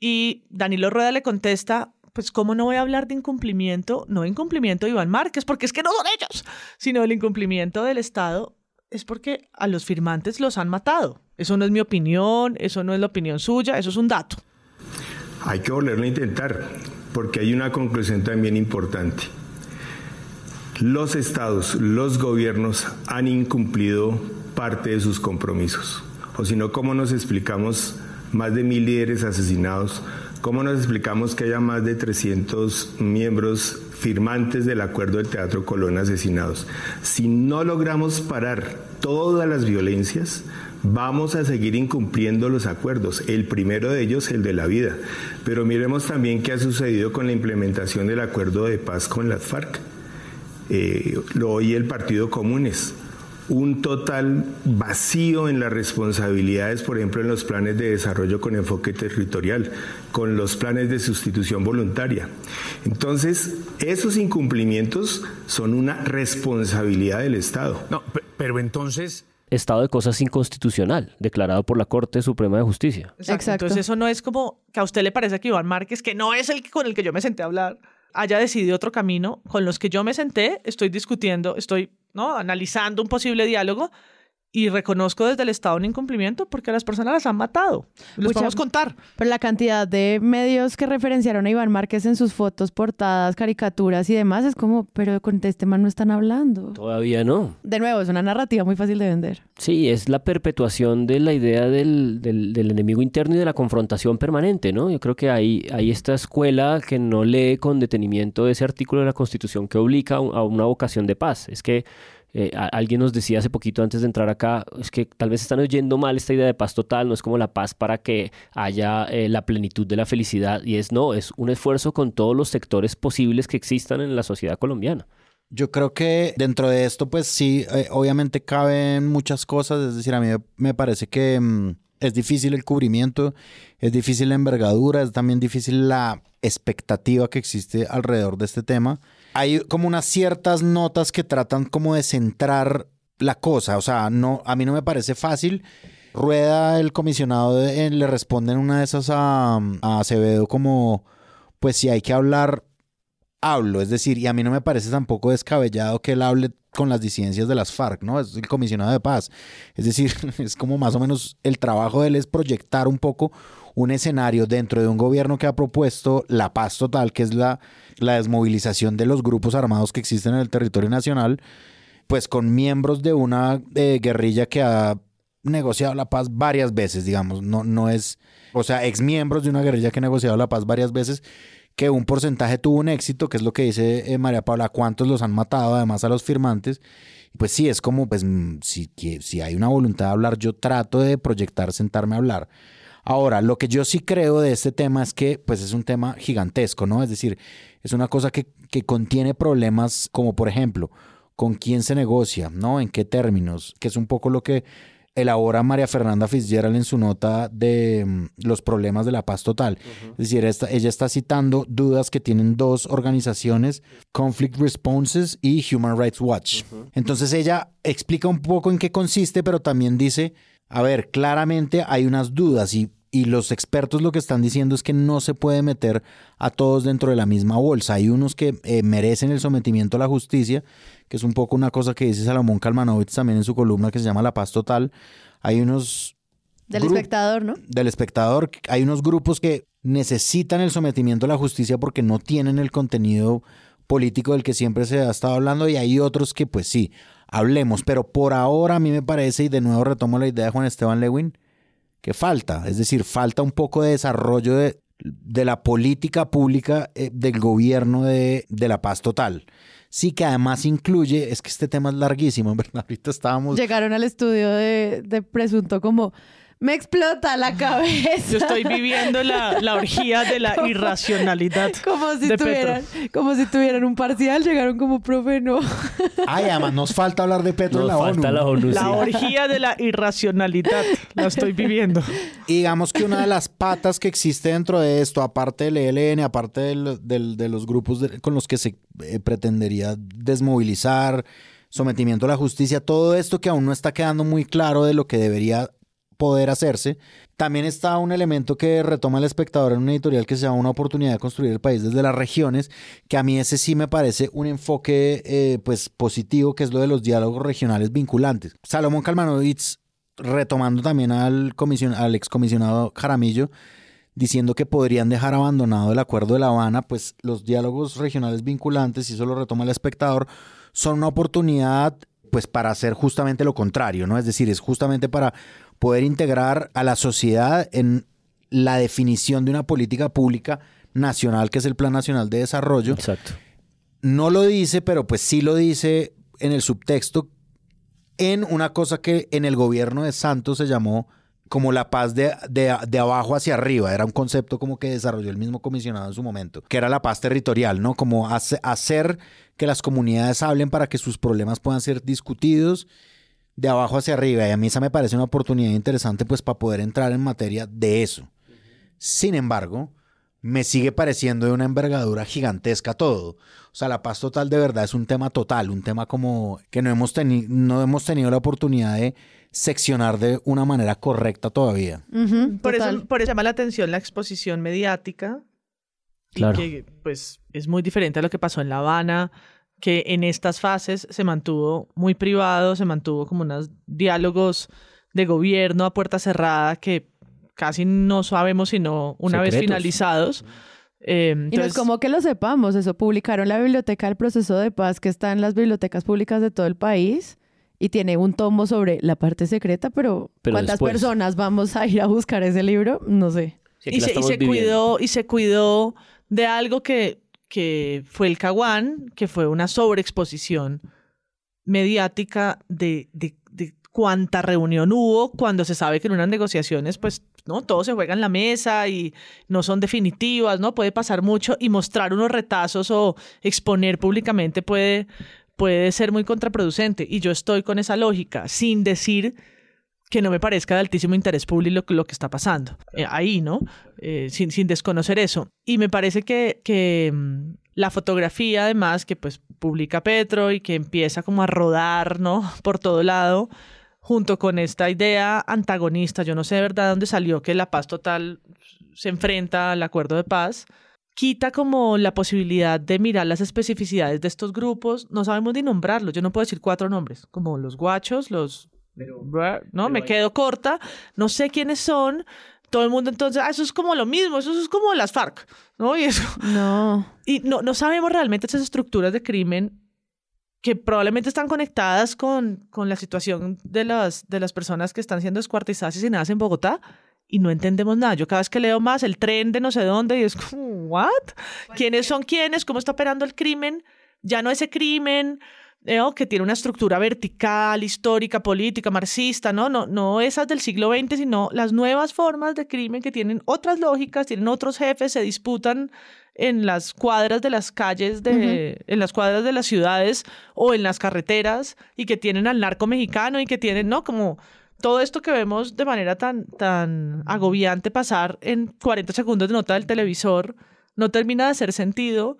Y Danilo Rueda le contesta, pues, ¿cómo no voy a hablar de incumplimiento? No incumplimiento de Iván Márquez, porque es que no son ellos, sino el incumplimiento del Estado es porque a los firmantes los han matado. Eso no es mi opinión, eso no es la opinión suya, eso es un dato. Hay que volverlo a intentar, porque hay una conclusión también importante. Los estados, los gobiernos han incumplido parte de sus compromisos. O si no, ¿cómo nos explicamos más de mil líderes asesinados? ¿Cómo nos explicamos que haya más de 300 miembros firmantes del acuerdo del Teatro Colón asesinados? Si no logramos parar todas las violencias, vamos a seguir incumpliendo los acuerdos. El primero de ellos, el de la vida. Pero miremos también qué ha sucedido con la implementación del acuerdo de paz con las FARC. Eh, lo oye el Partido Comunes. Un total vacío en las responsabilidades, por ejemplo, en los planes de desarrollo con enfoque territorial, con los planes de sustitución voluntaria. Entonces, esos incumplimientos son una responsabilidad del Estado. No, pe- pero entonces... Estado de cosas inconstitucional, declarado por la Corte Suprema de Justicia. Exacto. Entonces eso no es como que a usted le parece que Iván Márquez, que no es el que- con el que yo me senté a hablar, haya decidido otro camino. Con los que yo me senté, estoy discutiendo, estoy ¿no? analizando un posible diálogo y reconozco desde el Estado un incumplimiento porque las personas las han matado. Los podemos contar. Pero la cantidad de medios que referenciaron a Iván Márquez en sus fotos, portadas, caricaturas y demás es como, pero con este man no están hablando. Todavía no. De nuevo, es una narrativa muy fácil de vender. Sí, es la perpetuación de la idea del, del- del enemigo interno y de la confrontación permanente, ¿no? Yo creo que hay, hay esta escuela que no lee con detenimiento ese artículo de la Constitución que obliga a una vocación de paz. Es que eh, alguien nos decía hace poquito antes de entrar acá, es que tal vez están oyendo mal esta idea de paz total, no es como la paz para que haya eh, la plenitud de la felicidad, y es no, es un esfuerzo con todos los sectores posibles que existan en la sociedad colombiana. Yo creo que dentro de esto, pues sí, eh, obviamente caben muchas cosas. Es decir, a mí me parece que mm, es difícil el cubrimiento, es difícil la envergadura, es también difícil la expectativa que existe alrededor de este tema. Hay como unas ciertas notas que tratan como de centrar la cosa. O sea, no, a mí no me parece fácil. Rueda, el comisionado, eh, le responde en una de esas a, a Acevedo como, pues si hay que hablar, hablo. Es decir, y a mí no me parece tampoco descabellado que él hable con las disidencias de las FARC, ¿no? Es el comisionado de paz. Es decir, <laughs> es como más o menos el trabajo de él es proyectar un poco un escenario dentro de un gobierno que ha propuesto la paz total, que es la, la desmovilización de los grupos armados que existen en el territorio nacional, pues con miembros de una eh, guerrilla que ha negociado la paz varias veces, digamos, no, no es, o sea, ex miembros de una guerrilla que ha negociado la paz varias veces, que un porcentaje tuvo un éxito, que es lo que dice eh, María Paula, cuántos los han matado, además a los firmantes. Pues sí, es como, pues, mm, si, que- si hay una voluntad de hablar, yo trato de proyectar, sentarme a hablar. Ahora, lo que yo sí creo de este tema es que, pues, es un tema gigantesco, ¿no? Es decir, es una cosa que, que contiene problemas como, por ejemplo, con quién se negocia, ¿no? En qué términos, que es un poco lo que elabora María Fernanda Fitzgerald en su nota de mm, los problemas de la paz total. Es decir, esta- ella está citando dudas que tienen dos organizaciones, Conflict Responses y Human Rights Watch. Entonces ella explica un poco en qué consiste, pero también dice, a ver, claramente hay unas dudas y, y los expertos lo que están diciendo es que no se puede meter a todos dentro de la misma bolsa. Hay unos que eh, merecen el sometimiento a la justicia, que es un poco una cosa que dice Salomón Kalmanovitz también en su columna que se llama La Paz Total. Hay unos Del espectador, ¿no? del espectador, hay unos grupos que necesitan el sometimiento a la justicia porque no tienen el contenido político del que siempre se ha estado hablando y hay otros que pues sí, hablemos, pero por ahora a mí me parece, y de nuevo retomo la idea de Juan Esteban Lewin, que falta, es decir, falta un poco de desarrollo de, de la política pública eh, del gobierno de, de la paz total. Sí que además incluye, es que este tema es larguísimo, en verdad, ahorita estábamos... Llegaron al estudio de, de presunto como, me explota la cabeza. Yo estoy viviendo la, la orgía de la <laughs> Como- irracionalidad Como si, de tuvieran, Petro. como si tuvieran un parcial, llegaron como, profe, no. Ay, además nos falta hablar de Petro en Nos la falta ONU. la ONU, La orgía de la irracionalidad la estoy viviendo. Y <laughs> digamos que una de las patas que existe dentro de esto, aparte del ELN, aparte del- del- de los grupos de- con los que se eh, pretendería desmovilizar, sometimiento a la justicia, todo esto que aún no está quedando muy claro de lo que debería poder hacerse, también está un elemento que retoma el espectador en una editorial que se llama Una oportunidad de construir el país desde las regiones, que a mí ese sí me parece un enfoque eh, pues positivo, que es lo de los diálogos regionales vinculantes. Salomón Kalmanovitz, retomando también al, al excomisionado Jaramillo, diciendo que podrían dejar abandonado el acuerdo de La Habana, pues los diálogos regionales vinculantes, y eso lo retoma el espectador, son una oportunidad pues para hacer justamente lo contrario, ¿no? Es decir, es justamente para poder integrar a la sociedad en la definición de una política pública nacional, que es el Plan Nacional de Desarrollo. Exacto. No lo dice, pero pues sí lo dice en el subtexto, en una cosa que en el gobierno de Santos se llamó como la paz de, de- de abajo hacia arriba. Era un concepto como que desarrolló el mismo comisionado en su momento, que era la paz territorial, ¿no? Como hace- hacer que las comunidades hablen para que sus problemas puedan ser discutidos de abajo hacia arriba. Y a mí esa me parece una oportunidad interesante pues para poder entrar en materia de eso. Sin embargo, me sigue pareciendo de una envergadura gigantesca todo. O sea, la paz total de verdad es un tema total, un tema como que no hemos, teni- no hemos tenido la oportunidad de seccionar de una manera correcta todavía. Por eso, por eso llama la atención la exposición mediática. y Claro. Que pues es muy diferente a lo que pasó en La Habana, que en estas fases se mantuvo muy privado, se mantuvo como unos diálogos de gobierno a puerta cerrada que casi no sabemos sino una vez Secretos. finalizados. Eh, Y no es entonces- como que lo sepamos, eso publicaron la biblioteca del proceso de paz que está en las bibliotecas públicas de todo el país y tiene un tomo sobre la parte secreta, pero, Pero ¿cuántas después. personas vamos a ir a buscar ese libro? No sé. y se, y se cuidó y se cuidó de algo que, que fue el Caguán, que fue una sobreexposición mediática de, de, cuánta reunión hubo cuando se sabe que en unas negociaciones, pues, ¿no? Todo se juega en la mesa y no son definitivas, ¿no? Puede pasar mucho y mostrar unos retazos o exponer públicamente puede, puede ser muy contraproducente. Y yo estoy con esa lógica, sin decir que no me parezca de altísimo interés público lo, que- está pasando eh, ahí, ¿no? Eh, sin, sin desconocer eso. Y me parece que, que mm, la fotografía, además, que pues publica Petro y que empieza como a rodar, ¿no? <laughs> Por todo lado, junto con esta idea antagonista, yo no sé de verdad dónde salió que la paz total se enfrenta al acuerdo de paz, quita como la posibilidad de mirar las especificidades de estos grupos, no sabemos ni nombrarlos, yo no puedo decir cuatro nombres, como los guachos, los... no, me quedo corta, no sé quiénes son, todo el mundo entonces, ah, eso es como lo mismo, eso es como las FARC, ¿no? Y eso... <laughs> No. Y no, no sabemos realmente esas estructuras de crimen que probablemente están conectadas con, con la situación de las, de las personas que están siendo descuartizadas y asesinadas en Bogotá y no entendemos nada. Yo cada vez que leo más el tren de no sé dónde y es como, ¿what? ¿Quiénes son quiénes? ¿Cómo está operando el crimen? Ya no ese crimen. Eh, o que tiene una estructura vertical, histórica, política, marxista, ¿no? No, no esas del siglo XX, sino las nuevas formas de crimen que tienen otras lógicas, tienen otros jefes, se disputan en las cuadras de las calles, de, en las cuadras de las ciudades o en las carreteras y que tienen al narco mexicano y que tienen, ¿no? Como todo esto que vemos de manera tan, tan agobiante pasar en 40 segundos de nota del televisor no termina de hacer sentido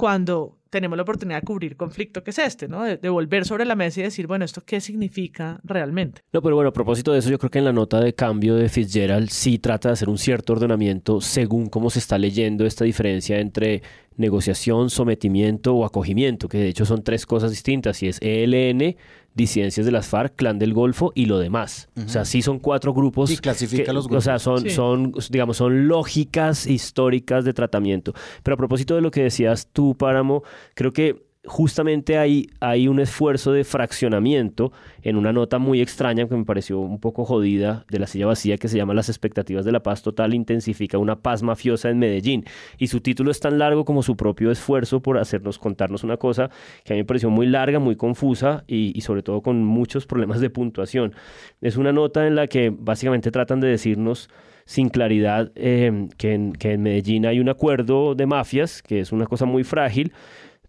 cuando tenemos la oportunidad de cubrir conflicto que es este, ¿no? De, de, volver sobre la mesa y decir, bueno, ¿esto qué significa realmente? No, pero bueno, a propósito de eso, yo creo que en la nota de cambio de Fitzgerald sí trata de hacer un cierto ordenamiento según cómo se está leyendo esta diferencia entre negociación, sometimiento o acogimiento, que de hecho son tres cosas distintas, y es ELN, disidencias de las FARC, Clan del Golfo y lo demás. Uh -huh. O sea, sí son cuatro grupos. Y clasifica que, los grupos. O sea, son, sí. son, digamos, son lógicas históricas de tratamiento. Pero a propósito de lo que decías tú, Páramo, creo que justamente hay, hay un esfuerzo de fraccionamiento en una nota muy extraña que me pareció un poco jodida de la silla vacía que se llama Las expectativas de la paz total intensifica una paz mafiosa en Medellín y su título es tan largo como su propio esfuerzo por hacernos contarnos una cosa que a mí me pareció muy larga, muy confusa y, sobre todo con muchos problemas de puntuación. Es una nota en la que básicamente tratan de decirnos sin claridad eh, que, en, que en Medellín hay un acuerdo de mafias, que es una cosa muy frágil,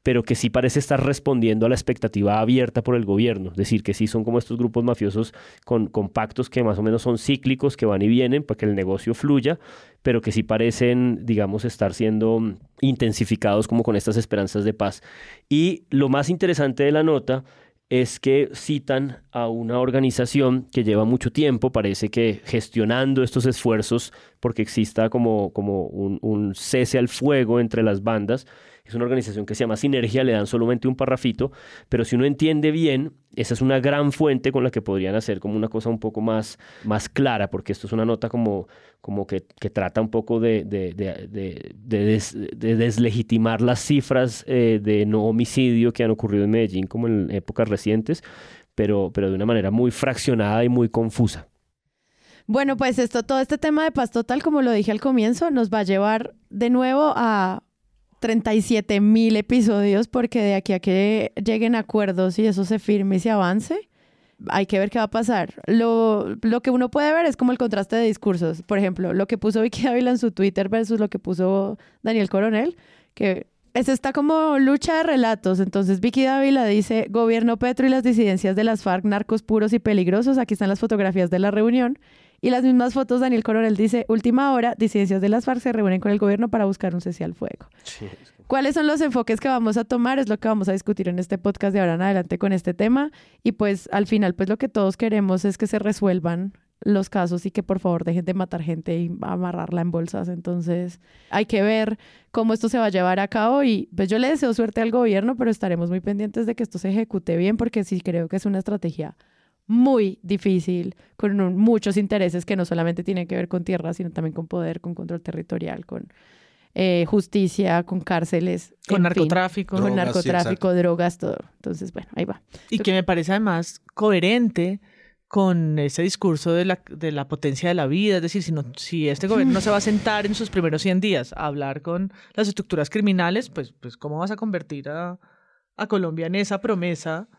pero que sí parece estar respondiendo a la expectativa abierta por el gobierno. Es decir, que sí son como estos grupos mafiosos con, pactos que más o menos son cíclicos, que van y vienen para que el negocio fluya, pero que sí parecen, digamos, estar siendo intensificados como con estas esperanzas de paz. Y lo más interesante de la nota es que citan a una organización que lleva mucho tiempo, parece que gestionando estos esfuerzos porque exista como, como un cese al fuego entre las bandas, es una organización que se llama Sinergia, le dan solamente un parrafito, pero si uno entiende bien, esa es una gran fuente con la que podrían hacer como una cosa un poco más, más clara, porque esto es una nota como, como que, que trata un poco de, de, de, de des, deslegitimar las cifras eh, de no homicidio que han ocurrido en Medellín como en épocas recientes, pero, pero de una manera muy fraccionada y muy confusa. Bueno, pues esto, todo este tema de paz total, como lo dije al comienzo, nos va a llevar de nuevo a 37 mil episodios porque de aquí a que lleguen acuerdos y eso se firme y se avance, hay que ver qué va a pasar. Lo, lo que uno puede ver es como el contraste de discursos. Por ejemplo, lo que puso Vicky Ávila en su Twitter versus lo que puso Daniel Coronel, que es esta como lucha de relatos. Entonces Vicky Dávila dice, gobierno Petro y las disidencias de las FARC, narcos puros y peligrosos. Aquí están las fotografías de la reunión. Y las mismas fotos, Daniel Coronel dice, última hora, disidencias de las FARC se reúnen con el gobierno para buscar un cese al fuego. Sí. ¿Cuáles son los enfoques que vamos a tomar? Es lo que vamos a discutir en este podcast de ahora en adelante con este tema. Y pues al final, pues lo que todos queremos es que se resuelvan los casos y que por favor dejen de matar gente y amarrarla en bolsas. Entonces hay que ver cómo esto se va a llevar a cabo y pues yo le deseo suerte al gobierno, pero estaremos muy pendientes de que esto se ejecute bien porque sí creo que es una estrategia muy difícil, con un, muchos intereses que no solamente tienen que ver con tierra, sino también con poder, con control territorial, con eh, justicia, con cárceles. Con narcotráfico. Fin, con drogas, narcotráfico, sí, drogas, todo. Entonces, bueno, ahí va. Y que me parece además coherente con ese discurso de la, de la potencia de la vida, es decir, si, no, si este gobierno no se va a sentar en sus primeros 100 días a hablar con las estructuras criminales, pues, pues ¿cómo vas a convertir a, a Colombia en esa promesa?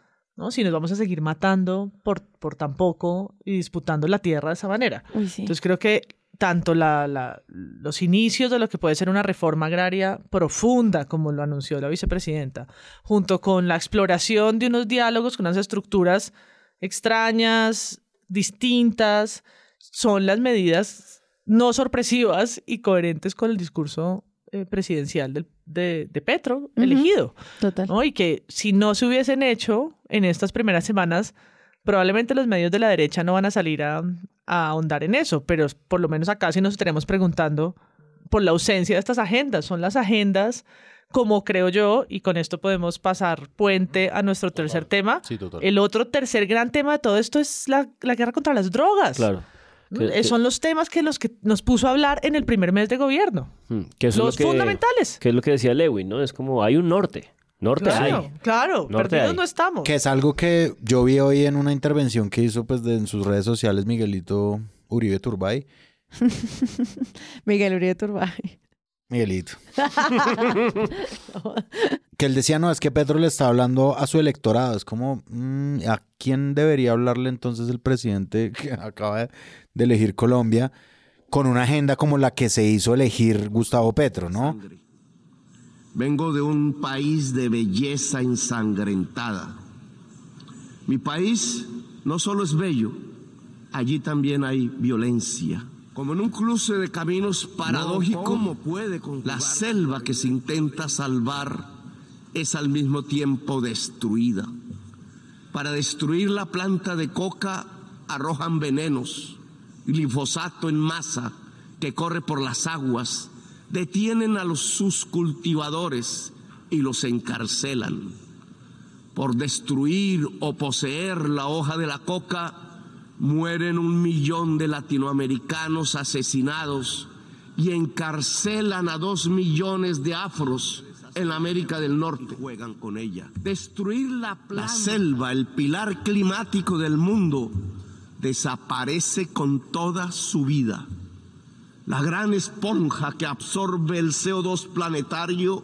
¿No? Si nos vamos a seguir matando por, por tan poco y disputando la tierra de esa manera. Uy, sí. Entonces creo que tanto la, la, los inicios de lo que puede ser una reforma agraria profunda, como lo anunció la vicepresidenta, junto con la exploración de unos diálogos con unas estructuras extrañas, distintas, son las medidas no sorpresivas y coherentes con el discurso eh, presidencial del, de, de, Petro uh -huh. elegido. Total. ¿no? Y que si no se hubiesen hecho en estas primeras semanas, probablemente los medios de la derecha no van a salir a, a ahondar en eso, pero por lo menos acá sí nos estaremos preguntando por la ausencia de estas agendas. Son las agendas como creo yo, y con esto podemos pasar puente a nuestro tercer tema. Sí, el otro tercer gran tema de todo esto es la, la guerra contra las drogas. Claro. Que, que, Son los temas que los que nos puso a hablar en el primer mes de gobierno. Hmm, que los es lo que, fundamentales. Que es lo que decía Lewin, ¿no? Es como hay un norte. Norte claro, hay. Claro, Norte perdidos hay. no estamos. Que es algo que yo vi hoy en una intervención que hizo pues de, en sus redes sociales Miguelito Uribe Turbay. <laughs> Miguel Uribe Turbay. Miguelito. <laughs> <laughs> que él decía, no, es que Petro le está hablando a su electorado. Es como, mm, ¿a quién debería hablarle entonces el presidente <laughs> que acaba de elegir Colombia con una agenda como la que se hizo elegir Gustavo Petro, ¿no? Vengo de un país de belleza ensangrentada. Mi país no solo es bello, allí también hay violencia. Como en un cruce de caminos paradójico, puede la selva que se intenta salvar es al mismo tiempo destruida. Para destruir la planta de coca arrojan venenos, glifosato en masa que corre por las aguas, detienen a los sus cultivadores y los encarcelan. Por destruir o poseer la hoja de la coca, mueren un millón de latinoamericanos asesinados y encarcelan a dos millones de afros en la América del Norte. Juegan con ella. Destruir la, la selva, el pilar climático del mundo, desaparece con toda su vida. La gran esponja que absorbe el CO2 planetario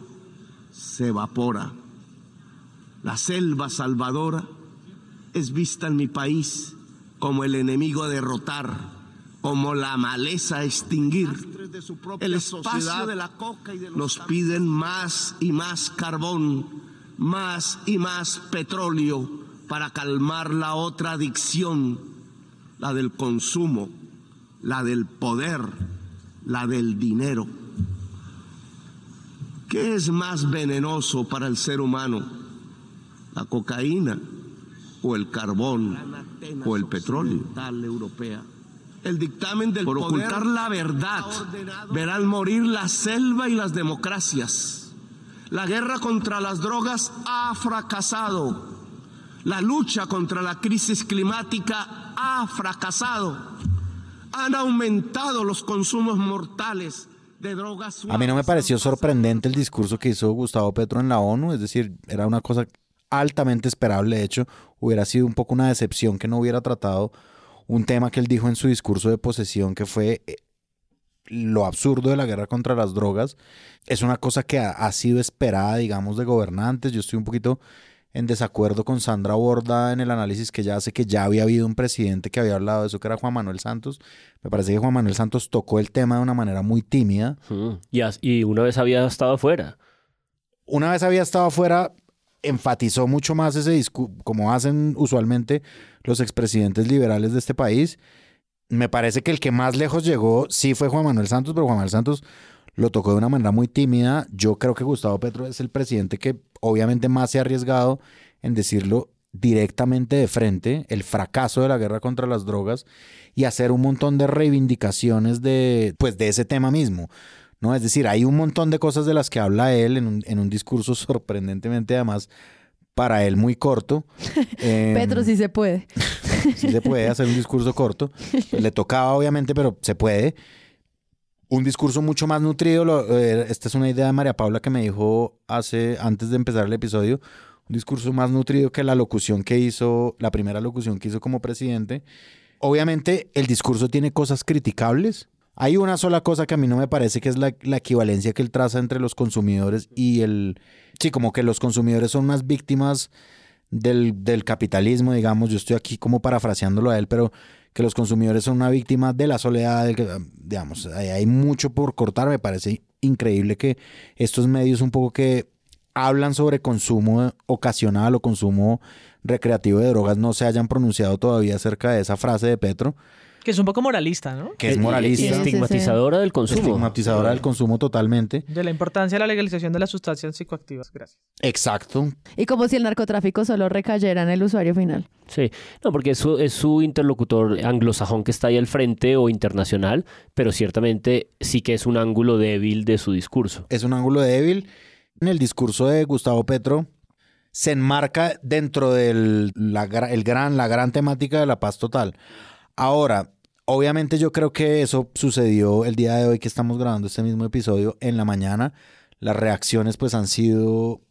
se evapora. La selva salvadora es vista en mi país como el enemigo a derrotar, como la maleza a extinguir. El espacio de la coca y nos piden más y más carbón, más y más petróleo para calmar la otra adicción, la del consumo, la del poder la del dinero. ¿Qué es más venenoso para el ser humano? ¿La cocaína o el carbón o el petróleo? Europea. El dictamen del Por ocultar la verdad verán morir la selva y las democracias. La guerra contra las drogas ha fracasado. La lucha contra la crisis climática ha fracasado han aumentado los consumos mortales de drogas. A mí no me pareció sorprendente el discurso que hizo Gustavo Petro en la ONU, es decir, era una cosa altamente esperable, de hecho, hubiera sido un poco una decepción que no hubiera tratado un tema que él dijo en su discurso de posesión, que fue eh, lo absurdo de la guerra contra las drogas. Es una cosa que ha, ha sido esperada, digamos, de gobernantes. Yo estoy un poquito en desacuerdo con Sandra Borda en el análisis que ya hace que ya había habido un presidente que había hablado de eso, que era Juan Manuel Santos. Me parece que Juan Manuel Santos tocó el tema de una manera muy tímida. y, y una vez había estado afuera. Una vez había estado afuera, enfatizó mucho más ese discurso, como hacen usualmente los expresidentes liberales de este país. Me parece que el que más lejos llegó sí fue Juan Manuel Santos, pero Juan Manuel Santos lo tocó de una manera muy tímida. Yo creo que Gustavo Petro es el presidente que obviamente más se ha arriesgado en decirlo directamente de frente, el fracaso de la guerra contra las drogas y hacer un montón de reivindicaciones de, pues, de ese tema mismo. ¿no? Es decir, hay un montón de cosas de las que habla él en un, en un discurso <laughs> sorprendentemente además para él muy corto. <laughs> Petro sí se puede. sí se puede hacer un discurso corto. Le tocaba obviamente, pero se puede un discurso mucho más nutrido. Eh, esta es una idea de María Paula que me dijo hace, antes de empezar el episodio. Un discurso más nutrido que la locución que hizo, la primera locución que hizo como presidente. Obviamente, el discurso tiene cosas criticables. Hay una sola cosa que a mí no me parece que es la, equivalencia que él traza entre los consumidores y el. Sí, como que los consumidores son unas víctimas del, del capitalismo, digamos. Yo estoy aquí como parafraseándolo a él, pero que los consumidores son una víctima de la soledad, digamos, hay mucho por cortar, me parece increíble que estos medios un poco que hablan sobre consumo ocasional o consumo recreativo de drogas no se hayan pronunciado todavía acerca de esa frase de Petro. Que es un poco moralista, ¿no? Que es moralista. Y estigmatizadora del consumo. Estigmatizadora del consumo totalmente. De la importancia de la legalización de las sustancias psicoactivas. Gracias. Exacto. Y como si el narcotráfico solo recayera en el usuario final. Sí, no, porque es es su interlocutor anglosajón que está ahí al frente o internacional, pero ciertamente sí que es un ángulo débil de su discurso. Es un ángulo débil. En el discurso de Gustavo Petro se enmarca dentro de la, el gran, la gran temática de la paz total. Ahora, obviamente yo creo que eso sucedió el día de hoy que estamos grabando este mismo episodio en la mañana. Las reacciones pues han sido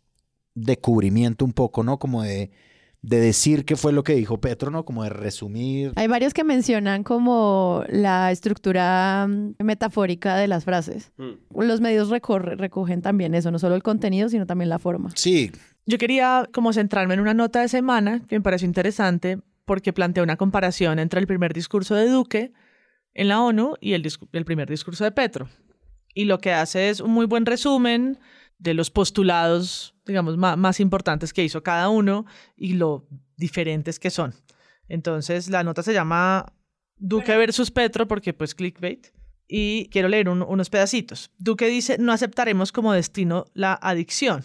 de cubrimiento un poco, ¿no? Como de, de decir qué fue lo que dijo Petro, ¿no? Como de resumir. Hay varios que mencionan como la estructura mm, metafórica de las frases. Los medios recorre- recogen también eso, no solo el contenido, sino también la forma. Sí. Yo quería como centrarme en una nota de semana que me pareció interesante porque plantea una comparación entre el primer discurso de Duque en la ONU y el, primer discurso de Petro. Y lo que hace es un muy buen resumen de los postulados, digamos, más, importantes que hizo cada uno y lo diferentes que son. Entonces, la nota se llama Duque versus Petro porque pues clickbait. Y quiero leer un- unos pedacitos. Duque dice, no aceptaremos como destino la adicción.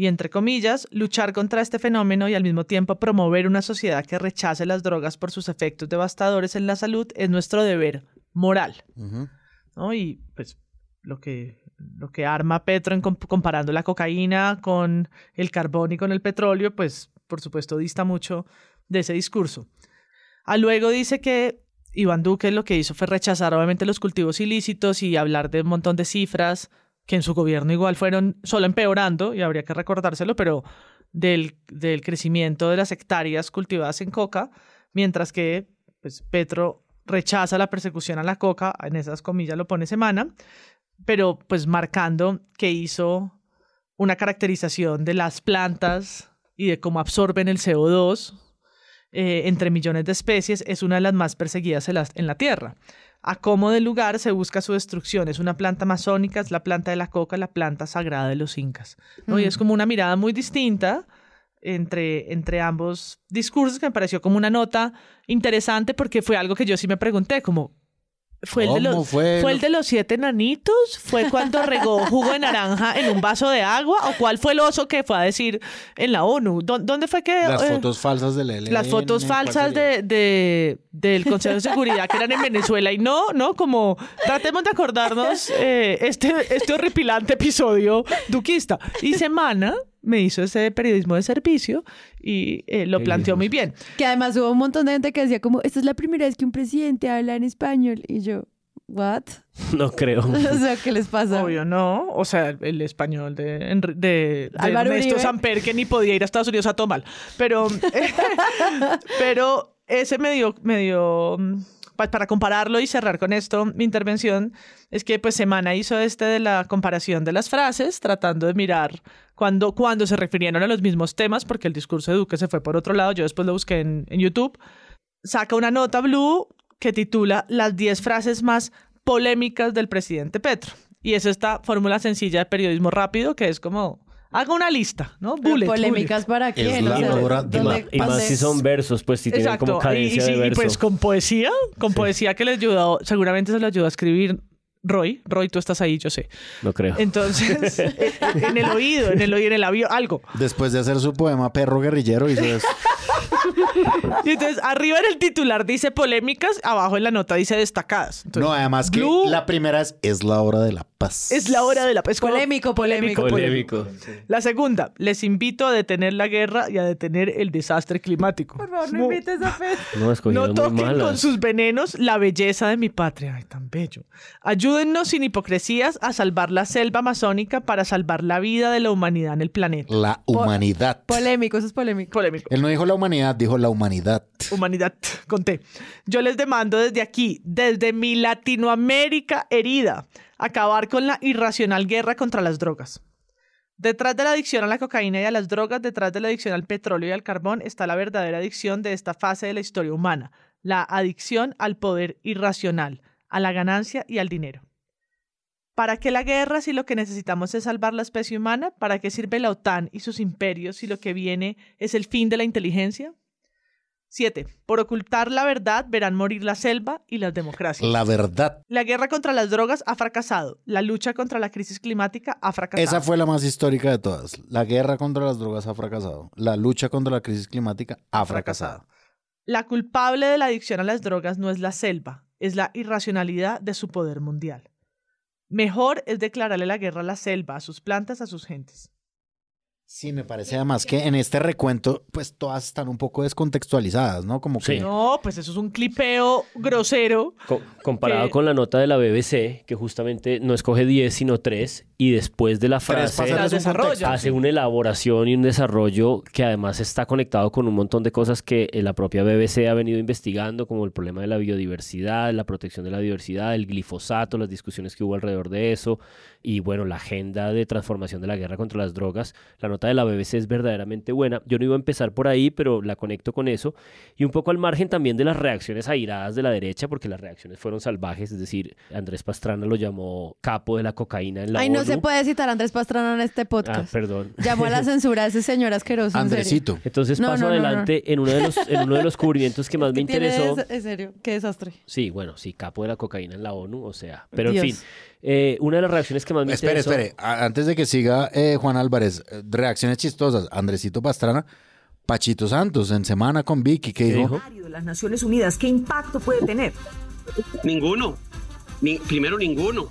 Y entre comillas, luchar contra este fenómeno y al mismo tiempo promover una sociedad que rechace las drogas por sus efectos devastadores en la salud es nuestro deber moral. ¿no? Y pues lo que, lo que arma Petro en comp- comparando la cocaína con el carbón y con el petróleo, pues por supuesto dista mucho de ese discurso. A luego dice que Iván Duque lo que hizo fue rechazar obviamente los cultivos ilícitos y hablar de un montón de cifras que en su gobierno igual fueron solo empeorando, y habría que recordárselo, pero del, del crecimiento de las hectáreas cultivadas en coca, mientras que pues, Petro rechaza la persecución a la coca, en esas comillas lo pone semana, pero pues marcando que hizo una caracterización de las plantas y de cómo absorben el CO2 eh, entre millones de especies, es una de las más perseguidas en la, en la Tierra. A cómo del lugar se busca su destrucción. Es una planta amazónica, es la planta de la coca, la planta sagrada de los incas. ¿no? Y Mm. es como una mirada muy distinta entre, entre ambos discursos que me pareció como una nota interesante porque fue algo que yo sí me pregunté, como fue el, de ¿Cómo los, fue fue el de los siete nanitos? ¿Fue cuando regó jugo de naranja en un vaso de agua? ¿O cuál fue el oso que fue a decir en la ONU? ¿Dó- ¿Dónde fue que...? Las eh, fotos falsas del ELN. las fotos ¿cuál falsas de, de- del Consejo de Seguridad que eran en Venezuela y no, no, como tratemos de acordarnos eh, este, este horripilante episodio duquista. Y Semana me hizo ese periodismo de servicio y eh, lo planteó muy bien. Que además hubo un montón de gente que decía como, esta es la primera vez que un presidente habla en español. Y yo, ¿what? <laughs> No creo. <laughs> o sea, ¿qué les pasa? Obvio, no. O sea, el español de, de, de Ernesto Uribe. Samper, que ni podía ir a Estados Unidos a tomar. Pero, <laughs> pero ese me dio, me dio pa- para compararlo y cerrar con esto mi intervención, es que pues Semana hizo este de la comparación de las frases, tratando de mirar cuando, cuando se refirieron a los mismos temas, porque el discurso de Duque se fue por otro lado, yo después lo busqué en, en YouTube, saca una nota Blue que titula Las 10 frases más polémicas del presidente Petro. Y es esta fórmula sencilla de periodismo rápido que es como, haga una lista, ¿no? Bullet, polémicas para quién, la o sea, hora de Y ¿dónde- más, y si son versos, pues si tienen Exacto. como Y, cadencia y- de y, verso. pues con poesía, con poesía que les ayudó, seguramente se lo ayudó a escribir Roy. Roy, tú estás ahí, yo sé. No creo. Entonces, <laughs> en el oído, en el oído, en el avión, algo. Después de hacer su poema Perro Guerrillero, hizo eso. <laughs> Y entonces, arriba en el titular dice polémicas, abajo en la nota dice destacadas. Entonces, No, además que Blue la primera es Es la hora de la paz. es la hora de la es como- Polémico, polémico. Polémico. La segunda, les invito a detener la guerra y a detener el desastre climático. Por favor, no Como- invites a Pedro. No, No muy toquen con sus venenos la belleza de mi patria. Ay, tan bello. Ayúdennos sin hipocresías a salvar la selva amazónica para salvar la vida de la humanidad en el planeta. La humanidad. Polémico, eso es polémico. Polémico. Él no dijo la humanidad, dijo la humanidad. Humanidad, conté. Yo les demando desde aquí, desde mi Latinoamérica herida, acabar con la irracional guerra contra las drogas. Detrás de la adicción a la cocaína y a las drogas, detrás de la adicción al petróleo y al carbón, está la verdadera adicción de esta fase de la historia humana, la adicción al poder irracional, a la ganancia y al dinero. ¿Para qué la guerra si lo que necesitamos es salvar la especie humana? ¿Para qué sirve la OTAN y sus imperios si lo que viene es el fin de la inteligencia? 7. Por ocultar la verdad verán morir la selva y las democracias. La verdad. La guerra contra las drogas ha fracasado. La lucha contra la crisis climática ha fracasado. Esa fue la más histórica de todas. La guerra contra las drogas ha fracasado. La lucha contra la crisis climática ha fracasado. La culpable de la adicción a las drogas no es la selva, es la irracionalidad de su poder mundial. Mejor es declararle la guerra a la selva, a sus plantas, a sus gentes. Sí, me parece además que en este recuento, pues todas están un poco descontextualizadas, ¿no? Como que No, pues eso es un clipeo grosero. Co- comparado que- con la nota de la BBC, que justamente no escoge 10 sino 3, y después de la frase hace una elaboración y un desarrollo que además está conectado con un montón de cosas que eh, la propia BBC ha venido investigando, como el problema de la biodiversidad, la protección de la diversidad, el glifosato, las discusiones que hubo alrededor de eso, y bueno, la agenda de transformación de la guerra contra las drogas. La nota de la BBC es verdaderamente buena. Yo no iba a empezar por ahí, pero la conecto con eso. Y un poco al margen también de las reacciones airadas de la derecha, porque las reacciones fueron salvajes, es decir, Andrés Pastrana lo llamó capo de la cocaína en la Ay, no. Se puede citar a Andrés Pastrana en este Ah, podcast. perdón. Llamó a la censura a ese señor asqueroso. Andresito. Entonces No, paso no, no, no. adelante En, uno de los, en uno de los cubrimientos que más me ¿Qué tiene interesó. En serio, qué desastre. Sí, bueno, sí, capo de la cocaína en la ONU, o sea. Pero Dios. en fin, eh, una de las reacciones que más me Espere, interesó. espere. A- Antes de que siga eh, Juan Álvarez, eh, reacciones chistosas. Andresito Pastrana, Pachito Santos en semana con Vicky, que dijo, de las Naciones Unidas, ¿qué impacto puede tener? Ninguno. Ni- primero, ninguno.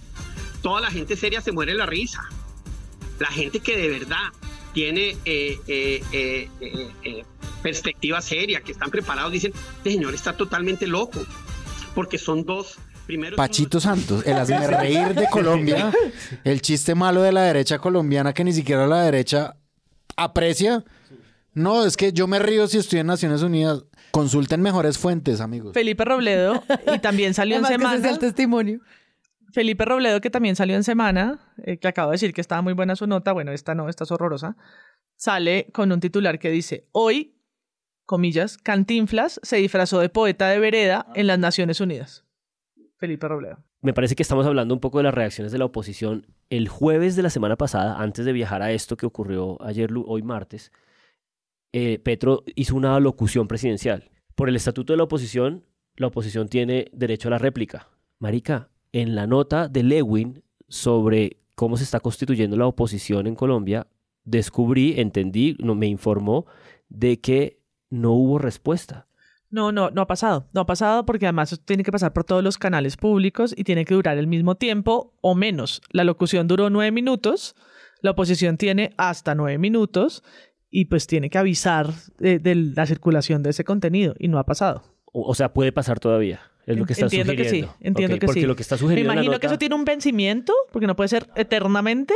Toda la gente seria se muere la risa. La gente que de verdad tiene eh, eh, eh, eh, eh, perspectiva seria, que están preparados, dicen, este señor está totalmente loco. Porque son dos. Primero, Pachito Santos, el hazme <laughs> reír de Colombia, el chiste malo de la derecha colombiana que ni siquiera la derecha aprecia. No, es que yo me río si estoy en Naciones Unidas. Consulten mejores fuentes, amigos. Felipe Robledo y también salió en Además que semana. el testimonio. Felipe Robledo, que también salió en semana, eh, que acabo de decir que estaba muy buena su nota, bueno, esta no, esta es horrorosa, sale con un titular que dice, hoy, comillas, Cantinflas se disfrazó de poeta de vereda en las Naciones Unidas. Felipe Robledo. Me parece que estamos hablando un poco de las reacciones de la oposición. El jueves de la semana pasada, antes de viajar a esto que ocurrió ayer, hoy martes, eh, Petro hizo una locución presidencial. Por el estatuto de la oposición, la oposición tiene derecho a la réplica. Marica, en la nota de Lewin sobre cómo se está constituyendo la oposición en Colombia, descubrí, entendí, no, me informó de que no hubo respuesta. No, no, no ha pasado. No ha pasado porque además tiene que pasar por todos los canales públicos y tiene que durar el mismo tiempo o menos. La locución duró nueve minutos, la oposición tiene hasta nueve minutos y pues tiene que avisar de, de la circulación de ese contenido y no ha pasado. O, o sea, puede pasar todavía. Es lo que está entiendo que sí, sugiriendo. entiendo Ok, que porque sí. lo que está Me sugiriendo en la imagino que nota- eso tiene un vencimiento, porque no puede ser eternamente,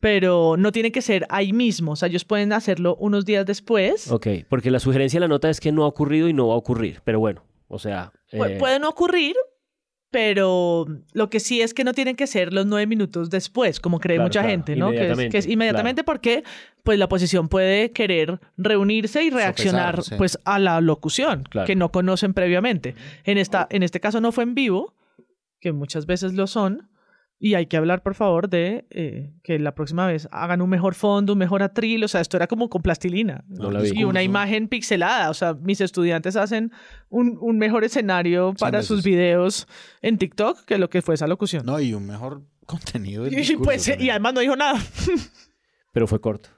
pero no tiene que ser ahí mismo. O sea, ellos pueden hacerlo unos días después. Ok, porque la sugerencia de la nota es que no ha ocurrido y no va a ocurrir. Pero bueno, o sea. Pu- eh, Puede no ocurrir, pero lo que sí es que no tienen que ser los nueve minutos después, como cree Claro, mucha claro, gente, ¿no? Que es, inmediatamente, que es inmediatamente porque pues la oposición puede querer reunirse y reaccionar sí. pues a la locución Claro. que no conocen previamente. En esta en este caso no fue en vivo, que muchas veces lo son. Y hay que hablar, por favor, de eh, que la próxima vez hagan un mejor fondo, un mejor atril. O sea, esto era como con plastilina. No la vi. Y una imagen pixelada. O sea, mis estudiantes hacen un, un mejor escenario para sus videos en TikTok que lo que fue esa locución. No, y un mejor contenido. del <laughs> y, discurso pues, y además no dijo nada. <laughs> Pero fue corto.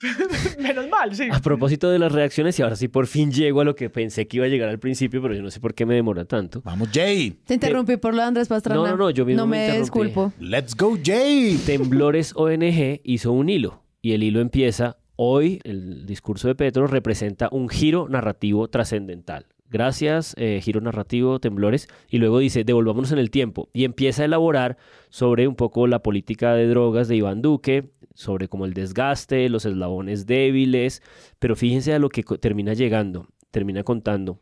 <laughs> Menos mal, sí. A propósito de las reacciones, y ahora sí por fin llego a lo que pensé que iba a llegar al principio, pero yo no sé por qué me demora tanto. Vamos, Jay. Te interrumpí por lo de Andrés Pastrana. No, no, no, yo mismo No me disculpo. Let's go, Jay. Temblores ONG hizo un hilo y el hilo empieza hoy el discurso de Petro representa un giro narrativo trascendental. Gracias, eh, giro narrativo, temblores. Y luego dice, devolvámonos en el tiempo. Y empieza a elaborar sobre un poco la política de drogas de Iván Duque, sobre como el desgaste, los eslabones débiles. Pero fíjense a lo que termina llegando, termina contando.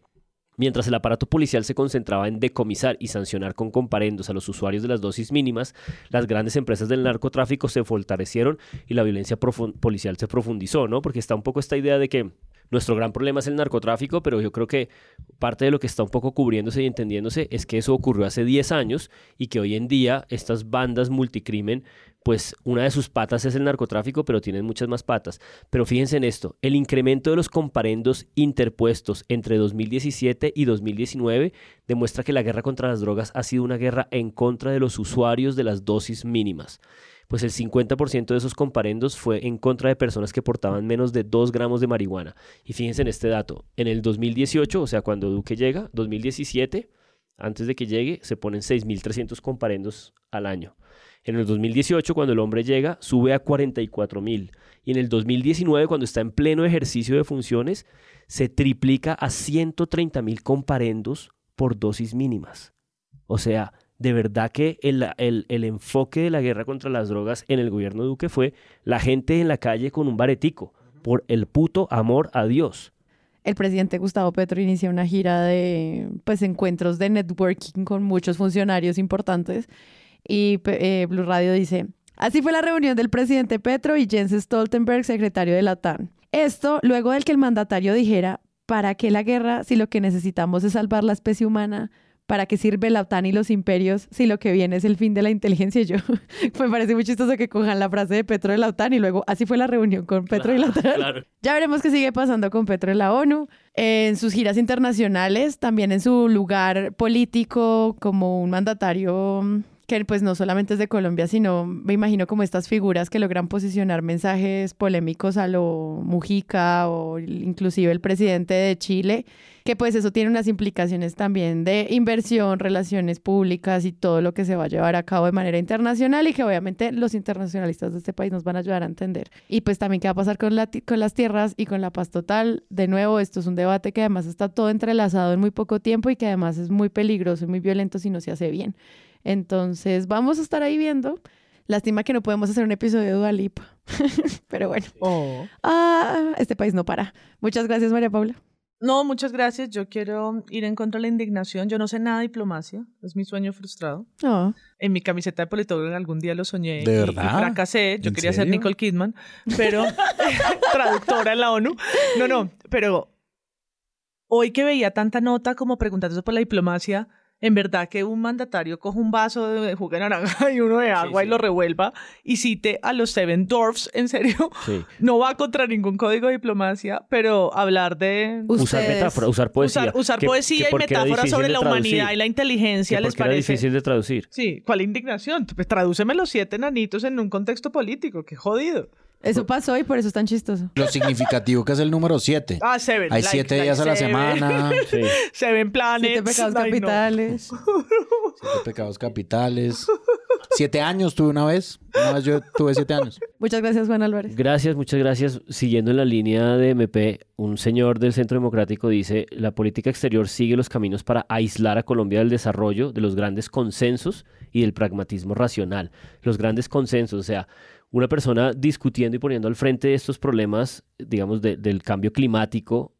Mientras el aparato policial se concentraba en decomisar y sancionar con comparendos a los usuarios de las dosis mínimas, las grandes empresas del narcotráfico se fortalecieron y la violencia policial se profundizó, ¿no? Porque está un poco esta idea de que nuestro gran problema es el narcotráfico, pero yo creo que parte de lo que está un poco cubriéndose y entendiéndose es que eso ocurrió hace 10 años y que hoy en día estas bandas multicrimen, pues una de sus patas es el narcotráfico, pero tienen muchas más patas. Pero fíjense en esto, el incremento de los comparendos interpuestos entre 2017 y 2019 demuestra que la guerra contra las drogas ha sido una guerra en contra de los usuarios de las dosis mínimas. Pues el 50% de esos comparendos fue en contra de personas que portaban menos de 2 gramos de marihuana. Y fíjense en este dato, en el 2018, o sea, cuando Duque llega, 2017, antes de que llegue, se ponen 6.300 comparendos al año. En el 2018, cuando el hombre llega, sube a 44 mil. Y en el 2019, cuando está en pleno ejercicio de funciones, se triplica a 130 mil comparendos por dosis mínimas. O sea, de verdad que el, el, el, enfoque de la guerra contra las drogas en el gobierno de Duque fue la gente en la calle con un baretico, por el puto amor a Dios. El presidente Gustavo Petro inicia una gira de pues, encuentros de networking con muchos funcionarios importantes y eh, Blue Radio dice, así fue la reunión del presidente Petro y Jens Stoltenberg, secretario de la OTAN. Esto luego del que el mandatario dijera, ¿para qué la guerra si lo que necesitamos es salvar la especie humana? ¿Para qué sirve la OTAN y los imperios si lo que viene es el fin de la inteligencia? Y yo, <laughs> me parece muy chistoso que cojan la frase de Petro de la OTAN y luego así fue la reunión con Petro y la OTAN. Ya veremos qué sigue pasando con Petro en la ONU, en sus giras internacionales, también en su lugar político como un mandatario que pues no solamente es de Colombia, sino me imagino como estas figuras que logran posicionar mensajes polémicos a lo Mujica o inclusive el presidente de Chile, que pues eso tiene unas implicaciones también de inversión, relaciones públicas y todo lo que se va a llevar a cabo de manera internacional y que obviamente los internacionalistas de este país nos van a ayudar a entender. Y pues también qué va a pasar con, la, con las tierras y con la paz total. De nuevo, esto es un debate que además está todo entrelazado en muy poco tiempo y que además es muy peligroso y muy violento si no se hace bien. Entonces, vamos a estar ahí viendo. Lástima que no podemos hacer un episodio de Dualipa. <laughs> Pero bueno. Oh. Ah, este país no para. Muchas gracias, María Paula. No, muchas gracias. Yo quiero ir en contra de la indignación. Yo no sé nada de diplomacia. Es mi sueño frustrado. Oh. En mi camiseta de politólogo algún día lo soñé. ¿De y- verdad? Y fracasé. Yo ¿En quería ser? Nicole Kidman, pero <laughs> traductora en la ONU. No, no, pero hoy que veía tanta nota como preguntándose por la diplomacia, en verdad que un mandatario coja un vaso de jugo de naranja <laughs> y uno de agua y lo revuelva y cite a los Seven Dwarfs, en serio, Sí. <laughs> no va contra ningún código de diplomacia, pero hablar de... Usar metáfora, usar poesía. Usar, poesía y difícil sobre la humanidad y la inteligencia les parece... difícil de traducir. Sí, ¿cuál indignación? Pues tradúceme los siete nanitos en un contexto político, qué jodido. Eso pasó y por eso es tan chistoso. Lo significativo que es el número 7. Ah, Seven. Hay like- siete like días a la semana. <laughs> Sí. Seven planets. Siete pecados Ay, no. capitales. <laughs> Siete pecados capitales. Siete años tuve una vez. Una vez yo tuve siete años. Muchas gracias, Juan Álvarez. Gracias, muchas gracias. Siguiendo en la línea de MP, un señor del Centro Democrático dice, la política exterior sigue los caminos para aislar a Colombia del desarrollo, de los grandes consensos y del pragmatismo racional. Los grandes consensos, o sea, una persona discutiendo y poniendo al frente estos problemas, digamos, de- del cambio climático,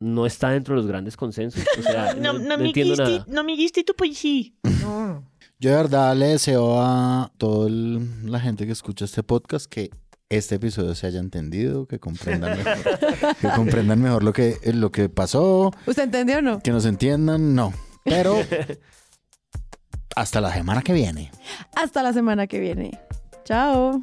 no está dentro de los grandes consensos. O sea, <laughs> no, no entiendo nada. no me guiste tu poesía. No. Yo de verdad le deseo a toda el- la gente que escucha este podcast que este episodio se haya entendido, que comprendan mejor, que <laughs> comprendan mejor lo que, lo que pasó, ¿Usted entendió o no? que nos entiendan, no. Pero <laughs> hasta la semana que viene. Hasta la semana que viene. Chao.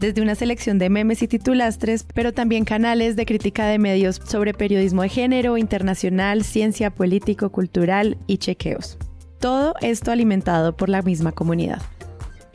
desde una selección de memes y titulastres, pero también canales de crítica de medios sobre periodismo de género, internacional, ciencia, político, cultural y chequeos. Todo esto alimentado por la misma comunidad.